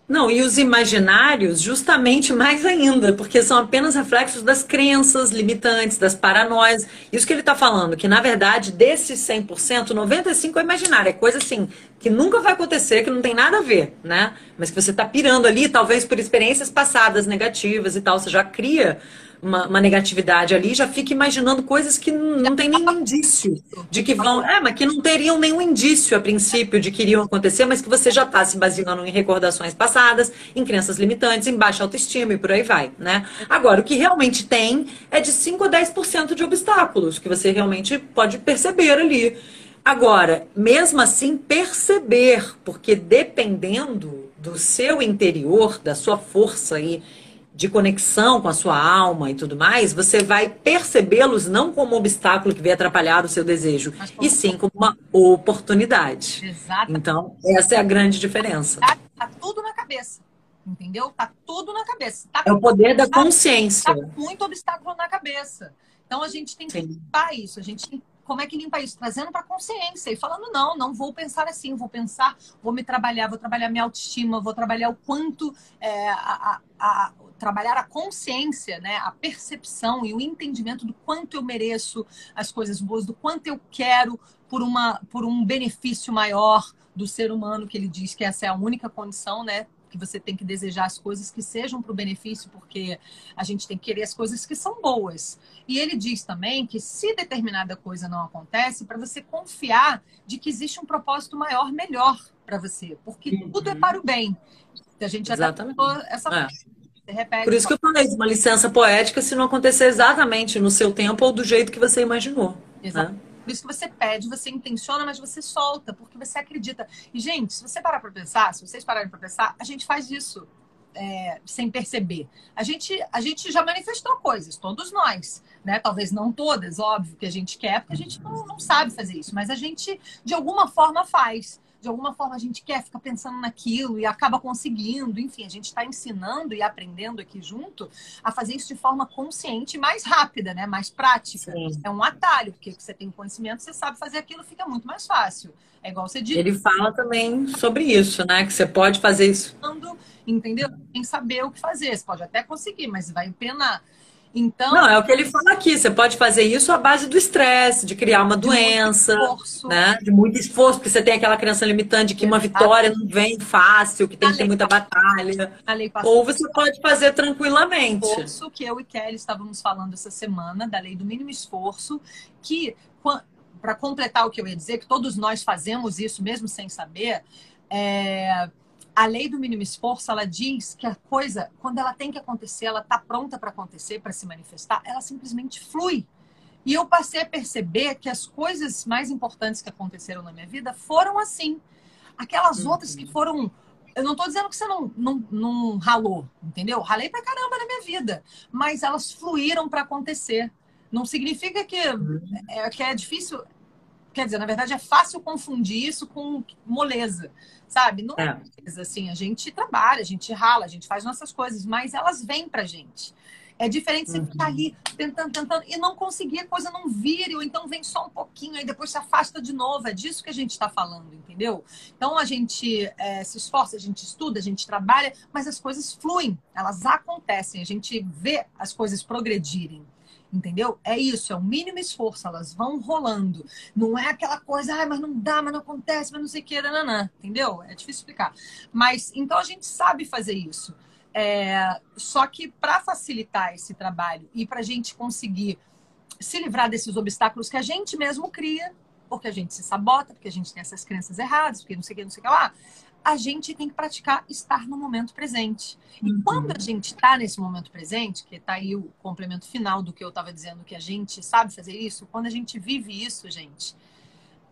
Não, e os imaginários, justamente mais ainda, porque são apenas reflexos das crenças limitantes, das paranoias. Isso que ele está falando, que na verdade, desses 100%, 95% é imaginário. É coisa assim, que nunca vai acontecer, que não tem nada a ver, né? Mas que você está pirando ali, talvez por experiências passadas negativas e tal, você já cria uma, uma, negatividade ali, já fica imaginando coisas que não tem nenhum indício de que vão. É, mas que não teriam nenhum indício a princípio de que iriam acontecer, mas que você já está se baseando em recordações passadas, em crenças limitantes, em baixa autoestima e por aí vai, né? Agora, o que realmente tem é de 5 a 10% de obstáculos que você realmente pode perceber ali. Agora, mesmo assim, perceber, porque dependendo do seu interior, da sua força aí de conexão com a sua alma e tudo mais, você vai percebê-los não como um obstáculo que vai atrapalhar o seu desejo, e sim como uma oportunidade. Exato. Então, essa é a grande diferença. Tá, tá tudo na cabeça. Entendeu? Tá tudo na cabeça. Tá é o poder da consciência. Tá muito obstáculo na cabeça. Então a gente tem que limpar isso. A gente tem como é que limpa isso? Trazendo para consciência e falando, não, não vou pensar assim, vou pensar, vou me trabalhar, vou trabalhar minha autoestima, vou trabalhar o quanto é, a, a, trabalhar a consciência, né, a percepção e o entendimento do quanto eu mereço as coisas boas, do quanto eu quero por, uma, por um benefício maior do ser humano, que ele diz que essa é a única condição, né? Que você tem que desejar as coisas que sejam para o benefício, porque a gente tem que querer as coisas que são boas. E ele diz também que se determinada coisa não acontece, para você confiar de que existe um propósito maior, melhor para você, porque uhum. tudo é para o bem. A gente já Exatamente. essa é. Repete, Por isso que eu falei uma licença poética se não acontecer exatamente no seu tempo ou do jeito que você imaginou. Exato. Né? Por isso que você pede, você intenciona, mas você solta, porque você acredita. E, gente, se você parar para pensar, se vocês pararem para pensar, a gente faz isso é, sem perceber. A gente, a gente já manifestou coisas, todos nós. Né? Talvez não todas, óbvio, que a gente quer, porque a gente não, não sabe fazer isso, mas a gente, de alguma forma, faz de alguma forma a gente quer ficar pensando naquilo e acaba conseguindo. Enfim, a gente está ensinando e aprendendo aqui junto a fazer isso de forma consciente, mais rápida, né? Mais prática. Sim. É um atalho, porque você tem conhecimento, você sabe fazer aquilo, fica muito mais fácil. É igual você disse. Ele fala também sobre isso, né? Que você pode fazer isso. Entendeu? Sem saber o que fazer. Você pode até conseguir, mas vai penar então, não, é o que ele fala aqui. Você pode fazer isso à base do estresse, de criar uma de doença, né? De muito esforço, porque você tem aquela crença limitante de que uma vitória não vem fácil, que tem que ter muita batalha. Ou você pode fazer tranquilamente. Esforço que eu e Kelly estávamos falando essa semana da lei do mínimo esforço, que para completar o que eu ia dizer, que todos nós fazemos isso mesmo sem saber. É, a lei do mínimo esforço, ela diz que a coisa, quando ela tem que acontecer, ela está pronta para acontecer, para se manifestar, ela simplesmente flui. E eu passei a perceber que as coisas mais importantes que aconteceram na minha vida foram assim. Aquelas uhum. outras que foram. Eu não estou dizendo que você não, não, não ralou, entendeu? Ralei pra caramba na minha vida. Mas elas fluíram para acontecer. Não significa que uhum. é, que é difícil. Quer dizer, na verdade, é fácil confundir isso com moleza sabe? Não é. assim, a gente trabalha, a gente rala, a gente faz nossas coisas, mas elas vêm pra gente. É diferente você uhum. ficar ali tentando, tentando e não conseguir, a coisa não vire, ou então vem só um pouquinho, aí depois se afasta de novo. É disso que a gente está falando, entendeu? Então a gente é, se esforça, a gente estuda, a gente trabalha, mas as coisas fluem, elas acontecem, a gente vê as coisas progredirem entendeu? É isso, é o mínimo esforço, elas vão rolando. Não é aquela coisa, ah, mas não dá, mas não acontece, mas não sei o que, nananã, entendeu? É difícil explicar. Mas então a gente sabe fazer isso. É, só que para facilitar esse trabalho e para a gente conseguir se livrar desses obstáculos que a gente mesmo cria, porque a gente se sabota, porque a gente tem essas crenças erradas, porque não sei o que, não sei o que lá, a gente tem que praticar estar no momento presente. E uhum. quando a gente está nesse momento presente, que está aí o complemento final do que eu estava dizendo, que a gente sabe fazer isso, quando a gente vive isso, gente,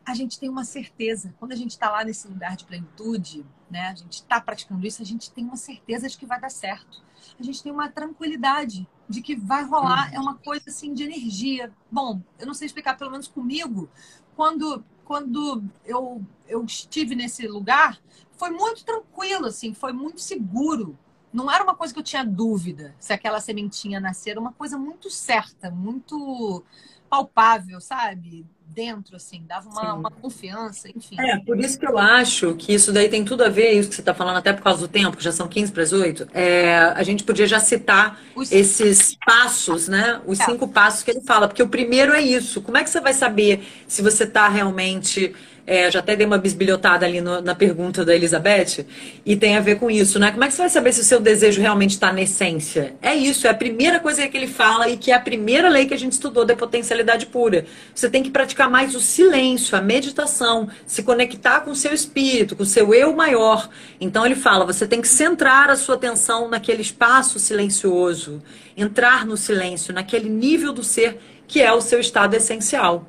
a gente tem uma certeza. Quando a gente está lá nesse lugar de plenitude, né, a gente está praticando isso, a gente tem uma certeza de que vai dar certo. A gente tem uma tranquilidade de que vai rolar, uhum. é uma coisa assim de energia. Bom, eu não sei explicar, pelo menos comigo, quando quando eu, eu estive nesse lugar, foi muito tranquilo, assim, foi muito seguro. Não era uma coisa que eu tinha dúvida se aquela sementinha nascer, era uma coisa muito certa, muito. palpável, sabe? dentro, assim, dava uma, uma, confiança, enfim. É, por isso que eu acho que isso daí tem tudo a ver, isso que você está falando, até por causa do tempo, que já são 15 para as 8, é, a gente podia já citar Os... esses passos, né? Os é. cinco passos que ele fala, porque o primeiro é isso. Como é que você vai saber se você está realmente é, já até dei uma bisbilhotada ali no, na pergunta da Elizabeth, e tem a ver com isso, né? Como é que você vai saber se o seu desejo realmente está na essência? É isso, é a primeira coisa que ele fala e que é a primeira lei que a gente estudou da potencialidade pura. Você tem que praticar mais o silêncio, a meditação, se conectar com o seu espírito, com o seu eu maior. Então ele fala, você tem que centrar a sua atenção naquele espaço silencioso, entrar no silêncio, naquele nível do ser que é o seu estado essencial.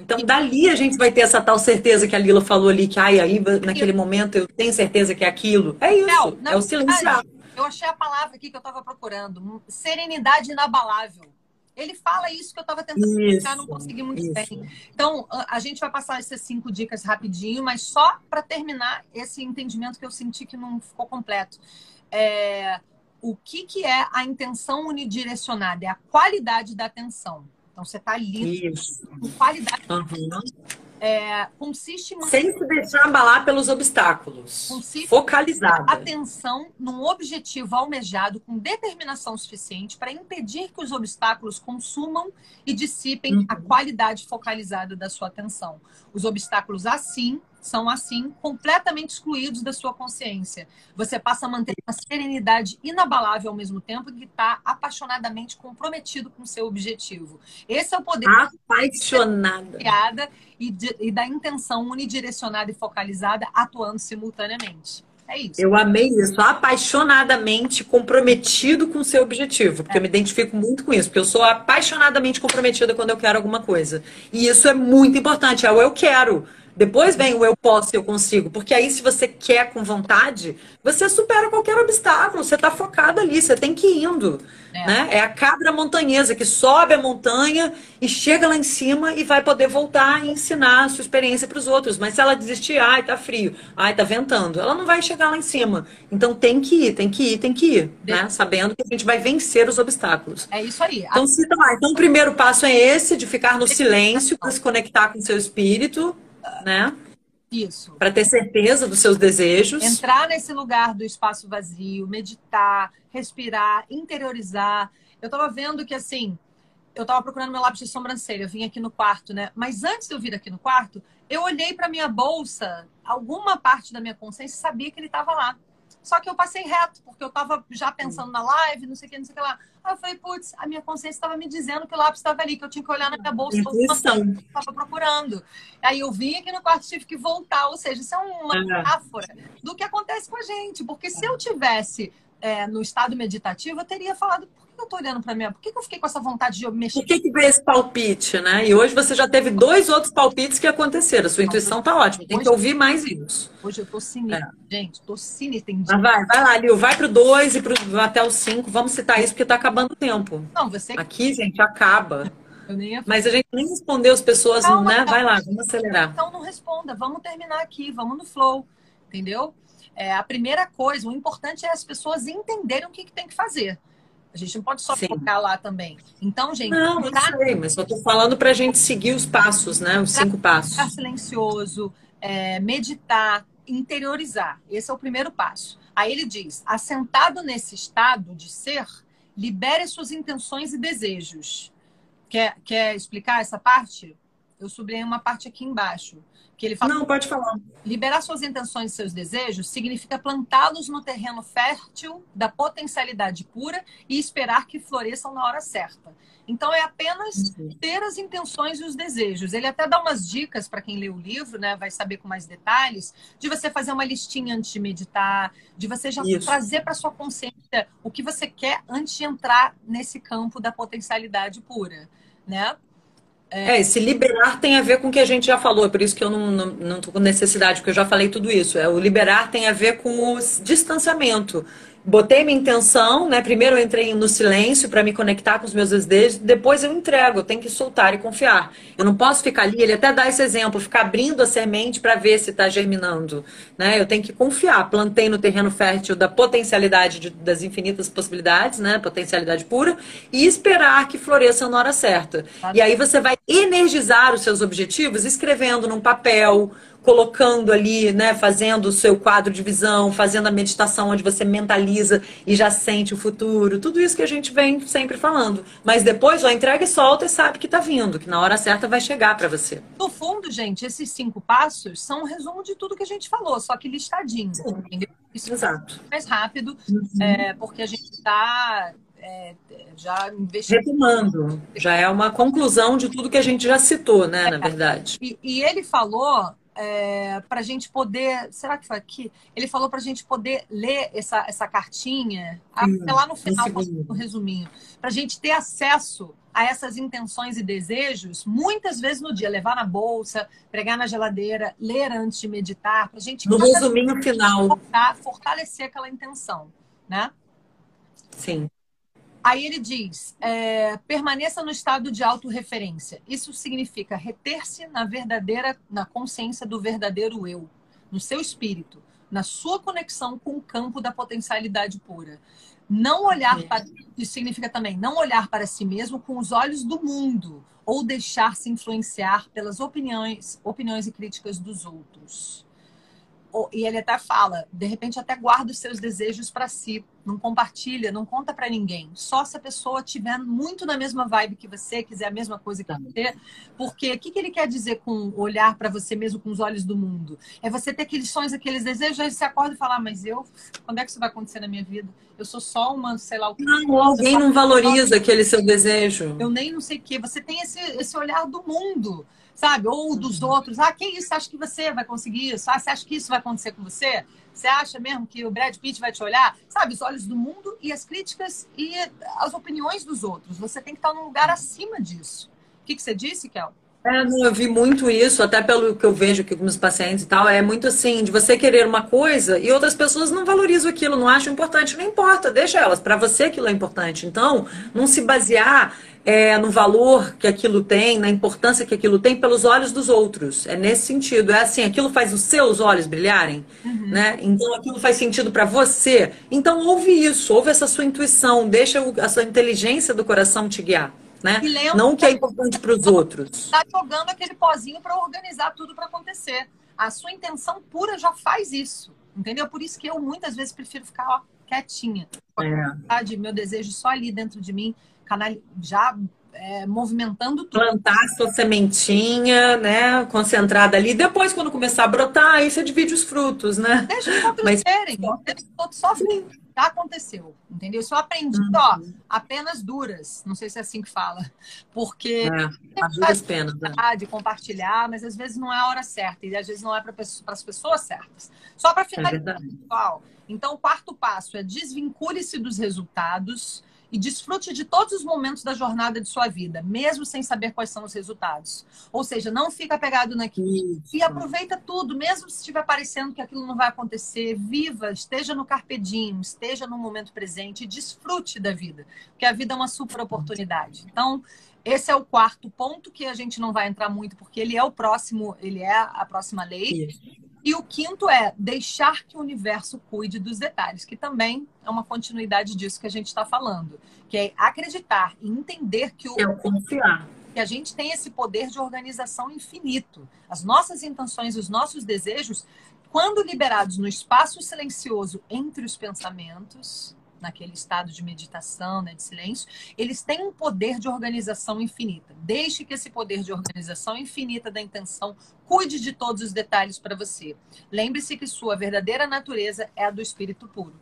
Então, dali a gente vai ter essa tal certeza que a Lila falou ali, que ai, aí naquele momento eu tenho certeza que é aquilo. É isso, não, não, é o silenciar. Eu achei a palavra aqui que eu estava procurando, serenidade inabalável. Ele fala isso que eu estava tentando explicar, não consegui muito isso. bem. Então, a gente vai passar essas cinco dicas rapidinho, mas só para terminar esse entendimento que eu senti que não ficou completo. É, o que, que é a intenção unidirecionada? É a qualidade da atenção. Então você está ali Isso. com qualidade. Uhum. É, consiste sem se deixar abalar pelos obstáculos. Consiste focalizada. Atenção num objetivo almejado com determinação suficiente para impedir que os obstáculos consumam e dissipem uhum. a qualidade focalizada da sua atenção. Os obstáculos assim são assim completamente excluídos da sua consciência. Você passa a manter uma serenidade inabalável ao mesmo tempo que está apaixonadamente comprometido com o seu objetivo. Esse é o poder apaixonada e, e da intenção unidirecionada e focalizada atuando simultaneamente. É isso. Eu amei isso, apaixonadamente comprometido com o seu objetivo, porque é. eu me identifico muito com isso, porque eu sou apaixonadamente comprometida quando eu quero alguma coisa. E isso é muito importante, é o eu quero. Depois vem o eu posso e eu consigo. Porque aí, se você quer com vontade, você supera qualquer obstáculo. Você está focado ali, você tem que ir indo. É. Né? é a cabra montanhesa que sobe a montanha e chega lá em cima e vai poder voltar e ensinar a sua experiência para os outros. Mas se ela desistir, ai, tá frio, ai, tá ventando, ela não vai chegar lá em cima. Então tem que ir, tem que ir, tem que ir, né? Sabendo que a gente vai vencer os obstáculos. É isso aí. Então, se, tá, então o primeiro passo é esse, de ficar no silêncio, para se conectar com o seu espírito né? Isso. Para ter certeza dos seus desejos. Entrar nesse lugar do espaço vazio, meditar, respirar, interiorizar. Eu estava vendo que, assim, eu estava procurando meu lápis de sobrancelha, eu vim aqui no quarto, né? Mas antes de eu vir aqui no quarto, eu olhei para minha bolsa, alguma parte da minha consciência sabia que ele estava lá. Só que eu passei reto, porque eu estava já pensando na live, não sei o que, não sei o que lá. Aí eu falei, putz, a minha consciência estava me dizendo que o lápis estava ali, que eu tinha que olhar na minha bolsa, eu estava procurando. Aí eu vim aqui no quarto tive que voltar, ou seja, isso é uma metáfora do que acontece com a gente, porque se eu tivesse é, no estado meditativo, eu teria falado, que eu tô olhando para mim? Por que, que, eu fiquei com essa vontade de mexer? Por que, que veio esse palpite, né? E hoje você já teve dois outros palpites que aconteceram. Sua intuição tá ótima. Tem hoje, que ouvir mais isso. Hoje eu tô sinistra, é. gente. Tô sinistra. Mas vai, vai lá, Lil. Vai pro dois e pro, até o cinco. Vamos citar isso porque tá acabando o tempo. Não, você... Aqui, gente, acaba. Mas a gente nem respondeu as pessoas, calma, né? Calma. Vai lá, vamos acelerar. Então não responda. Vamos terminar aqui. Vamos no flow. Entendeu? É, a primeira coisa, o importante é as pessoas entenderem o que, que tem que fazer. A gente não pode só Sim. focar lá também. Então, gente. Não, não tá... sei, mas eu estou falando para a gente seguir os passos, né? Os cinco passos. Ficar silencioso, é, meditar, interiorizar. Esse é o primeiro passo. Aí ele diz: assentado nesse estado de ser, libere suas intenções e desejos. Quer, quer explicar essa parte? Eu sublinhei uma parte aqui embaixo. Que ele fala, Não, pode falar. Liberar suas intenções e seus desejos significa plantá-los no terreno fértil da potencialidade pura e esperar que floresçam na hora certa. Então é apenas ter as intenções e os desejos. Ele até dá umas dicas para quem lê o livro, né? Vai saber com mais detalhes, de você fazer uma listinha antes de meditar, de você já Isso. trazer para sua consciência o que você quer antes de entrar nesse campo da potencialidade pura, né? É, esse liberar tem a ver com o que a gente já falou, é por isso que eu não, não, não com necessidade, porque eu já falei tudo isso. É, o liberar tem a ver com o distanciamento. Botei minha intenção, né? Primeiro eu entrei no silêncio para me conectar com os meus desejos, depois eu entrego, eu tenho que soltar e confiar. Eu não posso ficar ali, ele até dá esse exemplo, ficar abrindo a semente para ver se está germinando, né? Eu tenho que confiar. Plantei no terreno fértil da potencialidade de, das infinitas possibilidades, né? Potencialidade pura e esperar que floresça na hora certa. E aí você vai energizar os seus objetivos escrevendo num papel, colocando ali, né, fazendo o seu quadro de visão, fazendo a meditação onde você mentaliza e já sente o futuro, tudo isso que a gente vem sempre falando. Mas depois, ó, entrega e solta e sabe que tá vindo, que na hora certa vai chegar para você. No fundo, gente, esses cinco passos são um resumo de tudo que a gente falou, só que listadinho? Isso Exato. mais rápido, uhum. é, porque a gente está é, já investiu. Retomando, já é uma conclusão de tudo que a gente já citou, né, é, na verdade. E, e, ele falou é, para a gente poder. Será que foi aqui? Ele falou para a gente poder ler essa, essa cartinha, até lá no final, no resuminho, para a gente ter acesso a essas intenções e desejos, muitas vezes no dia, levar na bolsa, pregar na geladeira, ler antes de meditar, para a gente. No resuminho final. Fortalecer aquela intenção, né? Sim. Aí ele diz: é, permaneça no estado de autorreferência. Isso significa reter-se na verdadeira, na consciência do verdadeiro eu, no seu espírito, na sua conexão com o campo da potencialidade pura. Não olhar para. Isso significa também não olhar para si mesmo com os olhos do mundo ou deixar-se influenciar pelas opiniões, opiniões e críticas dos outros e ele até fala, de repente até guarda os seus desejos para si, não compartilha, não conta para ninguém. Só se a pessoa tiver muito na mesma vibe que você, quiser a mesma coisa que você, porque o que, que ele quer dizer com olhar para você mesmo com os olhos do mundo? É você ter aqueles sonhos, aqueles desejos, aí você acorda e fala, ah, mas eu, quando é que isso vai acontecer na minha vida? Eu sou só uma, sei lá o que. Não, alguém não valoriza aquele seu desejo. Eu nem não sei o que. Você tem esse, esse olhar do mundo sabe? Ou dos outros. Ah, que isso? Você acha que você vai conseguir isso? Ah, você acha que isso vai acontecer com você? Você acha mesmo que o Brad Pitt vai te olhar? Sabe, os olhos do mundo e as críticas e as opiniões dos outros. Você tem que estar num lugar acima disso. O que, que você disse, Kel? É, não, eu vi muito isso, até pelo que eu vejo aqui com meus pacientes e tal. É muito assim, de você querer uma coisa e outras pessoas não valorizam aquilo, não acham importante. Não importa, deixa elas. Para você aquilo é importante. Então, não se basear é, no valor que aquilo tem, na importância que aquilo tem pelos olhos dos outros. É nesse sentido. É assim, aquilo faz os seus olhos brilharem, uhum. né? Então aquilo faz sentido para você. Então ouve isso, ouve essa sua intuição, deixa a sua inteligência do coração te guiar. Né? Lembra, não o que é importante para os outros. Está jogando aquele pozinho para organizar tudo para acontecer. A sua intenção pura já faz isso, entendeu? Por isso que eu muitas vezes prefiro ficar ó, quietinha. É. Meu desejo só ali dentro de mim canal, já é, movimentando tudo. Plantar sua sementinha, né? Concentrada ali. Depois, quando começar a brotar, aí você divide os frutos, né? Deixa eles acontecerem. Mas... Só já aconteceu, entendeu? Só aprendi, uhum. ó, apenas duras. Não sei se é assim que fala. Porque é, duras penas, né? de compartilhar, mas às vezes não é a hora certa. E às vezes não é para as pessoas certas. Só para é finalizar, é pessoal. Então, o quarto passo é desvincule-se dos resultados e desfrute de todos os momentos da jornada de sua vida, mesmo sem saber quais são os resultados. Ou seja, não fica pegado naquilo. Isso. E aproveita tudo, mesmo se estiver parecendo que aquilo não vai acontecer. Viva, esteja no carpe diem, esteja no momento presente e desfrute da vida, porque a vida é uma super oportunidade. Então, esse é o quarto ponto que a gente não vai entrar muito, porque ele é o próximo, ele é a próxima lei. Isso. E o quinto é deixar que o universo cuide dos detalhes, que também é uma continuidade disso que a gente está falando, que é acreditar e entender que o é confiar que a gente tem esse poder de organização infinito. As nossas intenções, os nossos desejos, quando liberados no espaço silencioso entre os pensamentos, naquele estado de meditação, né, de silêncio, eles têm um poder de organização infinita. Deixe que esse poder de organização infinita da intenção cuide de todos os detalhes para você. Lembre-se que sua verdadeira natureza é a do espírito puro.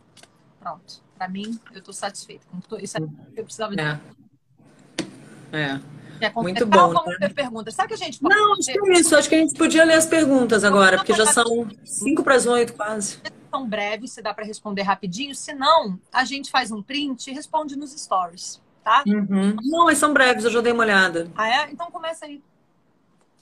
Pronto. Para mim, eu estou satisfeita. Isso é o que eu precisava dizer. É. é. Muito bom. Né? ter perguntas. Sabe que a gente pode Não, acho que é isso. Acho que a gente podia ler as perguntas agora, porque já são cinco para as oito quase são breves, se dá para responder rapidinho. Se não, a gente faz um print e responde nos stories, tá? Uhum. Não, mas são breves, eu já dei uma olhada. Ah, é? Então começa aí.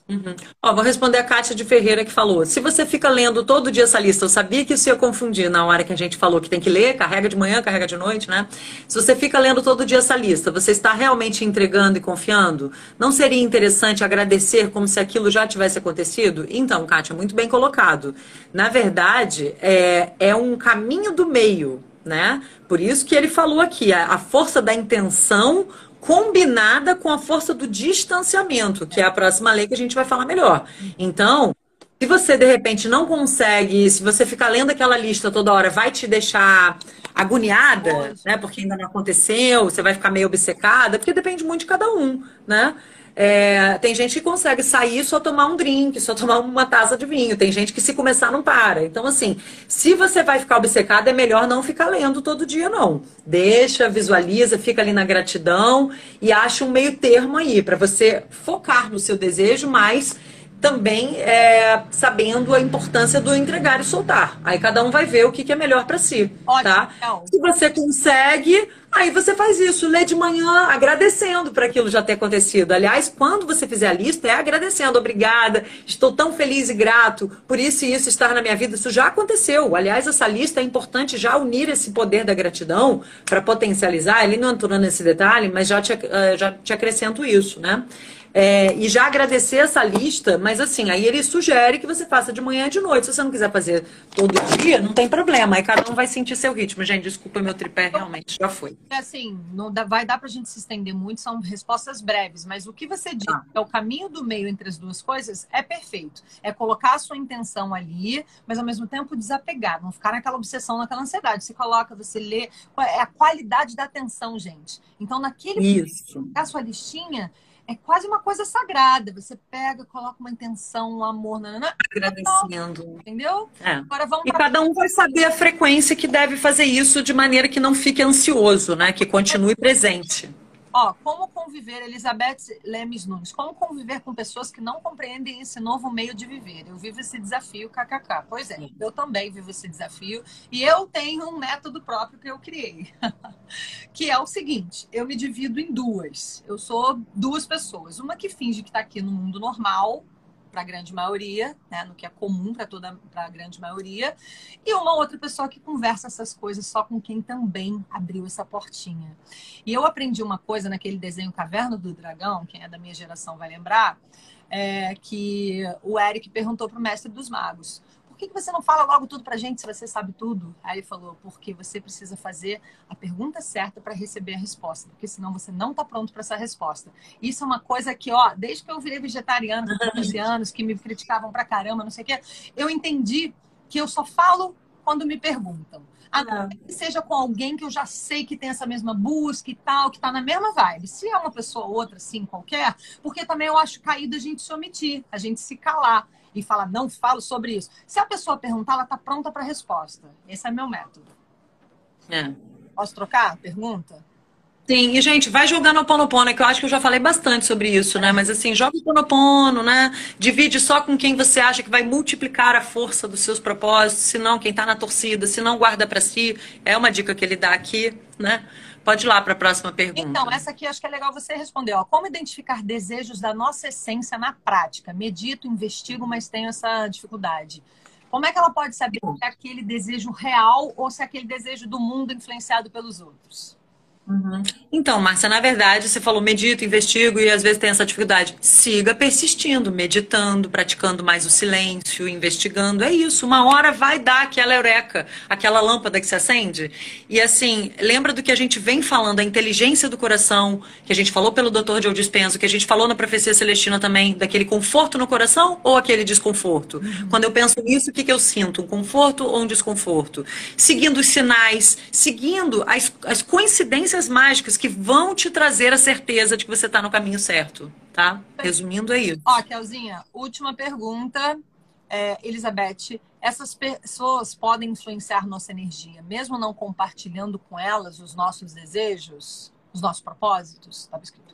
Uhum. Ó, vou responder a Kátia de Ferreira que falou. Se você fica lendo todo dia essa lista, eu sabia que isso ia confundir na hora que a gente falou que tem que ler, carrega de manhã, carrega de noite, né? Se você fica lendo todo dia essa lista, você está realmente entregando e confiando? Não seria interessante agradecer como se aquilo já tivesse acontecido? Então, Kátia, muito bem colocado. Na verdade, é, é um caminho do meio, né? Por isso que ele falou aqui, a, a força da intenção combinada com a força do distanciamento, que é a próxima lei que a gente vai falar melhor. Então, se você de repente não consegue, se você ficar lendo aquela lista toda hora, vai te deixar agoniada, né? Porque ainda não aconteceu, você vai ficar meio obcecada, porque depende muito de cada um, né? É, tem gente que consegue sair só tomar um drink, só tomar uma taça de vinho. Tem gente que se começar não para. Então, assim, se você vai ficar obcecado, é melhor não ficar lendo todo dia, não. Deixa, visualiza, fica ali na gratidão e acha um meio termo aí para você focar no seu desejo, mas também é, sabendo a importância do entregar e soltar. Aí cada um vai ver o que, que é melhor para si, Ótimo, tá? Então. Se você consegue, aí você faz isso, lê de manhã agradecendo para aquilo já ter acontecido. Aliás, quando você fizer a lista, é agradecendo, obrigada, estou tão feliz e grato por isso e isso estar na minha vida. Isso já aconteceu. Aliás, essa lista é importante já unir esse poder da gratidão para potencializar. Ele não entrou nesse detalhe, mas já te, eh, já te acrescento isso, né? É, e já agradecer essa lista, mas assim, aí ele sugere que você faça de manhã e de noite. Se você não quiser fazer todo dia, não tem problema. Aí cada um vai sentir seu ritmo. Gente, desculpa, meu tripé realmente já foi. É assim, não dá, vai dar pra gente se estender muito, são respostas breves, mas o que você diz ah. é o caminho do meio entre as duas coisas é perfeito. É colocar a sua intenção ali, mas ao mesmo tempo desapegar, não ficar naquela obsessão, naquela ansiedade. Você coloca, você lê, é a qualidade da atenção, gente. Então, naquele Isso. a sua listinha, é quase uma coisa sagrada. Você pega, coloca uma intenção, um amor, nanana, agradecendo. Entendeu? É. Agora vamos e cada um vai saber a frequência que deve fazer isso de maneira que não fique ansioso, né? Que continue presente. Ó, como conviver, Elizabeth Lemes Nunes, como conviver com pessoas que não compreendem esse novo meio de viver? Eu vivo esse desafio, kkk. Pois é, eu também vivo esse desafio e eu tenho um método próprio que eu criei, que é o seguinte: eu me divido em duas. Eu sou duas pessoas. Uma que finge que está aqui no mundo normal, para a grande maioria, né, no que é comum para toda para a grande maioria, e uma outra pessoa que conversa essas coisas só com quem também abriu essa portinha. E eu aprendi uma coisa naquele desenho Caverna do Dragão, quem é da minha geração vai lembrar, é que o Eric perguntou para o mestre dos magos: por que, que você não fala logo tudo pra gente se você sabe tudo? Aí ele falou, porque você precisa fazer a pergunta certa para receber a resposta, porque senão você não tá pronto para essa resposta. Isso é uma coisa que, ó, desde que eu virei vegetariana com 14 anos, que me criticavam pra caramba, não sei o quê, eu entendi que eu só falo quando me perguntam. Agora, que seja com alguém que eu já sei que tem essa mesma busca e tal, que tá na mesma vibe. Se é uma pessoa ou outra, assim, qualquer, porque também eu acho caído a gente se omitir, a gente se calar e falar, não falo sobre isso. Se a pessoa perguntar, ela está pronta para a resposta. Esse é meu método. É. Posso trocar a pergunta? Sim, e gente, vai jogando o Ponopono, que eu acho que eu já falei bastante sobre isso, né? Mas assim, joga o Ponopono, né? Divide só com quem você acha que vai multiplicar a força dos seus propósitos, se não quem está na torcida, se não guarda para si. É uma dica que ele dá aqui, né? Pode ir lá para a próxima pergunta. Então, essa aqui acho que é legal você responder. Ó. Como identificar desejos da nossa essência na prática? Medito, investigo, mas tenho essa dificuldade. Como é que ela pode saber se é aquele desejo real ou se é aquele desejo do mundo influenciado pelos outros? Uhum. Então, Márcia, na verdade, você falou medito, investigo e às vezes tem essa dificuldade. Siga persistindo, meditando, praticando mais o silêncio, investigando. É isso. Uma hora vai dar aquela eureka, aquela lâmpada que se acende. E assim, lembra do que a gente vem falando, a inteligência do coração, que a gente falou pelo Dr. Joe Dispenza, que a gente falou na Profecia Celestina também, daquele conforto no coração ou aquele desconforto? Uhum. Quando eu penso nisso, o que, que eu sinto? Um conforto ou um desconforto? Seguindo os sinais, seguindo as, as coincidências mágicas que vão te trazer a certeza de que você está no caminho certo, tá? Resumindo, é isso. Ó, Kelzinha, última pergunta. É, Elizabeth, essas pessoas podem influenciar nossa energia, mesmo não compartilhando com elas os nossos desejos, os nossos propósitos? Estava escrito.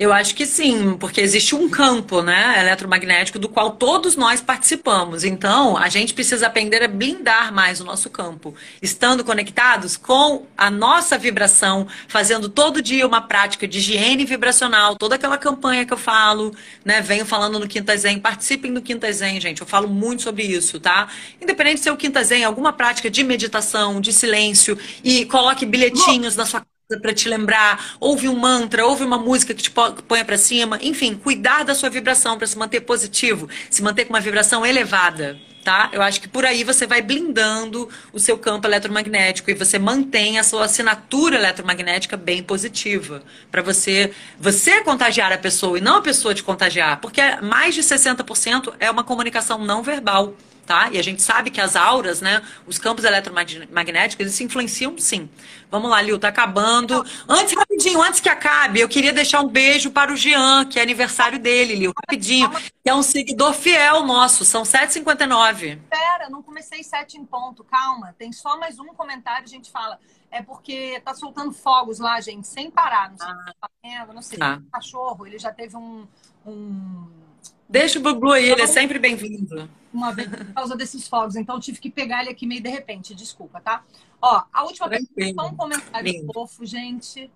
Eu acho que sim, porque existe um campo, né, eletromagnético do qual todos nós participamos. Então, a gente precisa aprender a blindar mais o nosso campo, estando conectados com a nossa vibração, fazendo todo dia uma prática de higiene vibracional, toda aquela campanha que eu falo, né, venho falando no Quinta Zen, participem do Quinta Zen, gente. Eu falo muito sobre isso, tá? Independente de ser o Quinta Zen, alguma prática de meditação, de silêncio e coloque bilhetinhos na sua para te lembrar, ouve um mantra, ouve uma música que te ponha para cima, enfim, cuidar da sua vibração para se manter positivo, se manter com uma vibração elevada, tá? Eu acho que por aí você vai blindando o seu campo eletromagnético e você mantém a sua assinatura eletromagnética bem positiva, para você você contagiar a pessoa e não a pessoa te contagiar, porque mais de 60% é uma comunicação não verbal tá? E a gente sabe que as auras, né, os campos eletromagnéticos, eles se influenciam sim. Vamos lá, Lil, tá acabando. Antes, rapidinho, antes que acabe, eu queria deixar um beijo para o Jean, que é aniversário dele, Lil, rapidinho, que é um seguidor fiel nosso, são 7h59. Pera, não comecei 7 em ponto, calma, tem só mais um comentário, a gente fala. É porque tá soltando fogos lá, gente, sem parar, não sei ah. se tá vendo, não sei. Tá. O cachorro, ele já teve um... um Deixa o Bubu aí, ele é sempre bem-vindo. Uma vez por causa desses fogos, então eu tive que pegar ele aqui meio de repente, desculpa, tá? Ó, a última pergunta, um comentário Lindo. fofo, gente,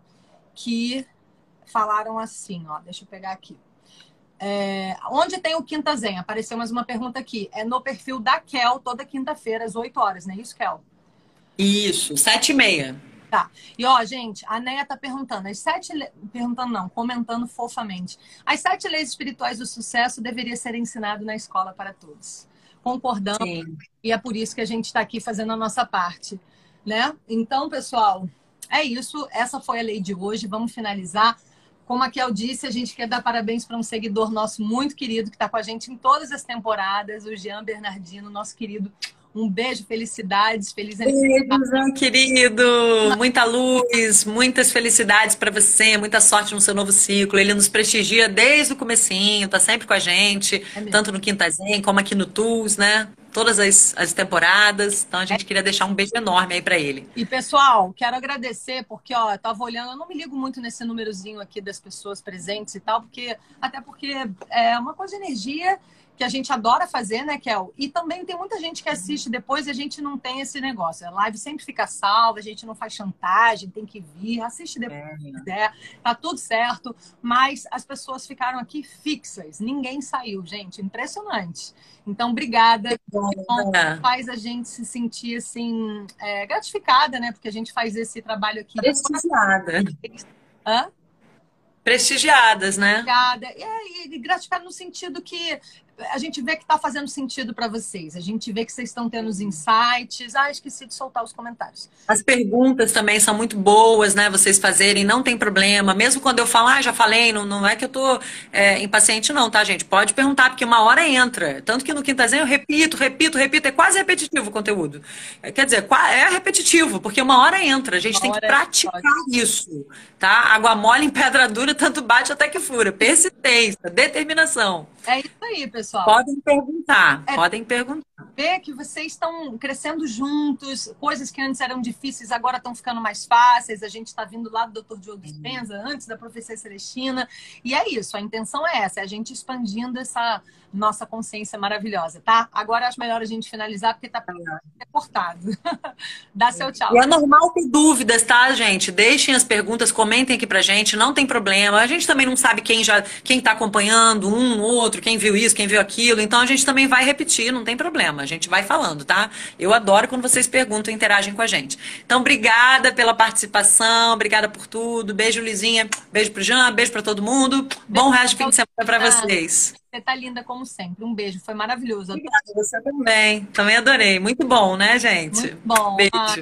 que falaram assim, ó, deixa eu pegar aqui. É, onde tem o Quinta Zen? Apareceu mais uma pergunta aqui. É no perfil da Kel, toda quinta-feira, às 8 horas, não é isso, Kel? Isso, 7 e meia. Tá. E ó, gente, a Neia tá perguntando, as sete le... perguntando não, comentando fofamente. As sete leis espirituais do sucesso deveriam ser ensinadas na escola para todos. Concordamos. Sim. E é por isso que a gente está aqui fazendo a nossa parte, né? Então, pessoal, é isso. Essa foi a lei de hoje. Vamos finalizar. Como a Kel disse, a gente quer dar parabéns para um seguidor nosso muito querido que está com a gente em todas as temporadas, o Jean Bernardino, nosso querido um beijo, felicidades, feliz aniversário. Beijo, querido. Muita luz, muitas felicidades para você, muita sorte no seu novo ciclo. Ele nos prestigia desde o comecinho, tá sempre com a gente, é tanto no Quinta Zen como aqui no Tools, né? Todas as, as temporadas. Então a gente é. queria deixar um beijo enorme aí para ele. E pessoal, quero agradecer porque ó, eu tava olhando, eu não me ligo muito nesse númerozinho aqui das pessoas presentes e tal, porque até porque é uma coisa de energia que a gente adora fazer, né, Kel? E também tem muita gente que assiste depois e a gente não tem esse negócio. A live sempre fica salva, a gente não faz chantagem, tem que vir, assiste depois é. se quiser, tá tudo certo. Mas as pessoas ficaram aqui fixas, ninguém saiu, gente, impressionante. Então, obrigada. Então, faz a gente se sentir, assim, é, gratificada, né? Porque a gente faz esse trabalho aqui. Prestigiada. Hã? Prestigiadas, né? Prestigiada. E, e gratificada no sentido que a gente vê que está fazendo sentido para vocês. A gente vê que vocês estão tendo os insights. Ah, esqueci de soltar os comentários. As perguntas também são muito boas, né? Vocês fazerem, não tem problema. Mesmo quando eu falar, ah, já falei, não, não é que eu tô é, impaciente, não, tá, gente? Pode perguntar, porque uma hora entra. Tanto que no Quintazinho eu repito, repito, repito. É quase repetitivo o conteúdo. É, quer dizer, é repetitivo, porque uma hora entra. A gente uma tem que praticar é isso, tá? Água mole em pedra dura, tanto bate até que fura. Persistência, determinação. É isso aí, pessoal. Podem perguntar, é, podem perguntar. Ver que vocês estão crescendo juntos, coisas que antes eram difíceis agora estão ficando mais fáceis. A gente está vindo lá do Dr. Diogo Dispenza, antes da professora Celestina. E é isso, a intenção é essa, é a gente expandindo essa nossa consciência maravilhosa, tá? Agora acho melhor a gente finalizar, porque tá cortado. Dá seu tchau. E é normal ter dúvidas, tá, gente? Deixem as perguntas, comentem aqui pra gente, não tem problema. A gente também não sabe quem já, quem tá acompanhando, um, outro, quem viu isso, quem viu aquilo. Então a gente também vai repetir, não tem problema. A gente vai falando, tá? Eu adoro quando vocês perguntam e interagem com a gente. Então, obrigada pela participação, obrigada por tudo. Beijo, Lizinha. Beijo pro Jean, beijo para todo mundo. Bom resto de fim de semana para vocês. Você tá linda como sempre. Um beijo, foi maravilhoso. Obrigada, você também. Também adorei. Muito bom, né, gente? Muito bom. Beijo. Ah,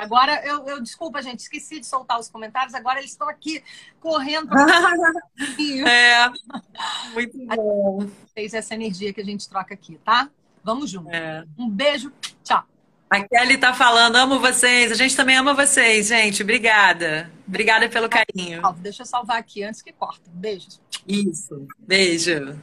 Agora, eu, eu, desculpa, gente, esqueci de soltar os comentários. Agora eles estão aqui correndo. é, muito bom. Fez essa energia que a gente troca aqui, tá? Vamos junto. É. Um beijo, tchau. A Kelly tá falando, amo vocês. A gente também ama vocês, gente. Obrigada. Obrigada pelo carinho. Deixa eu salvar aqui antes que corta. Beijos. Isso. Beijo.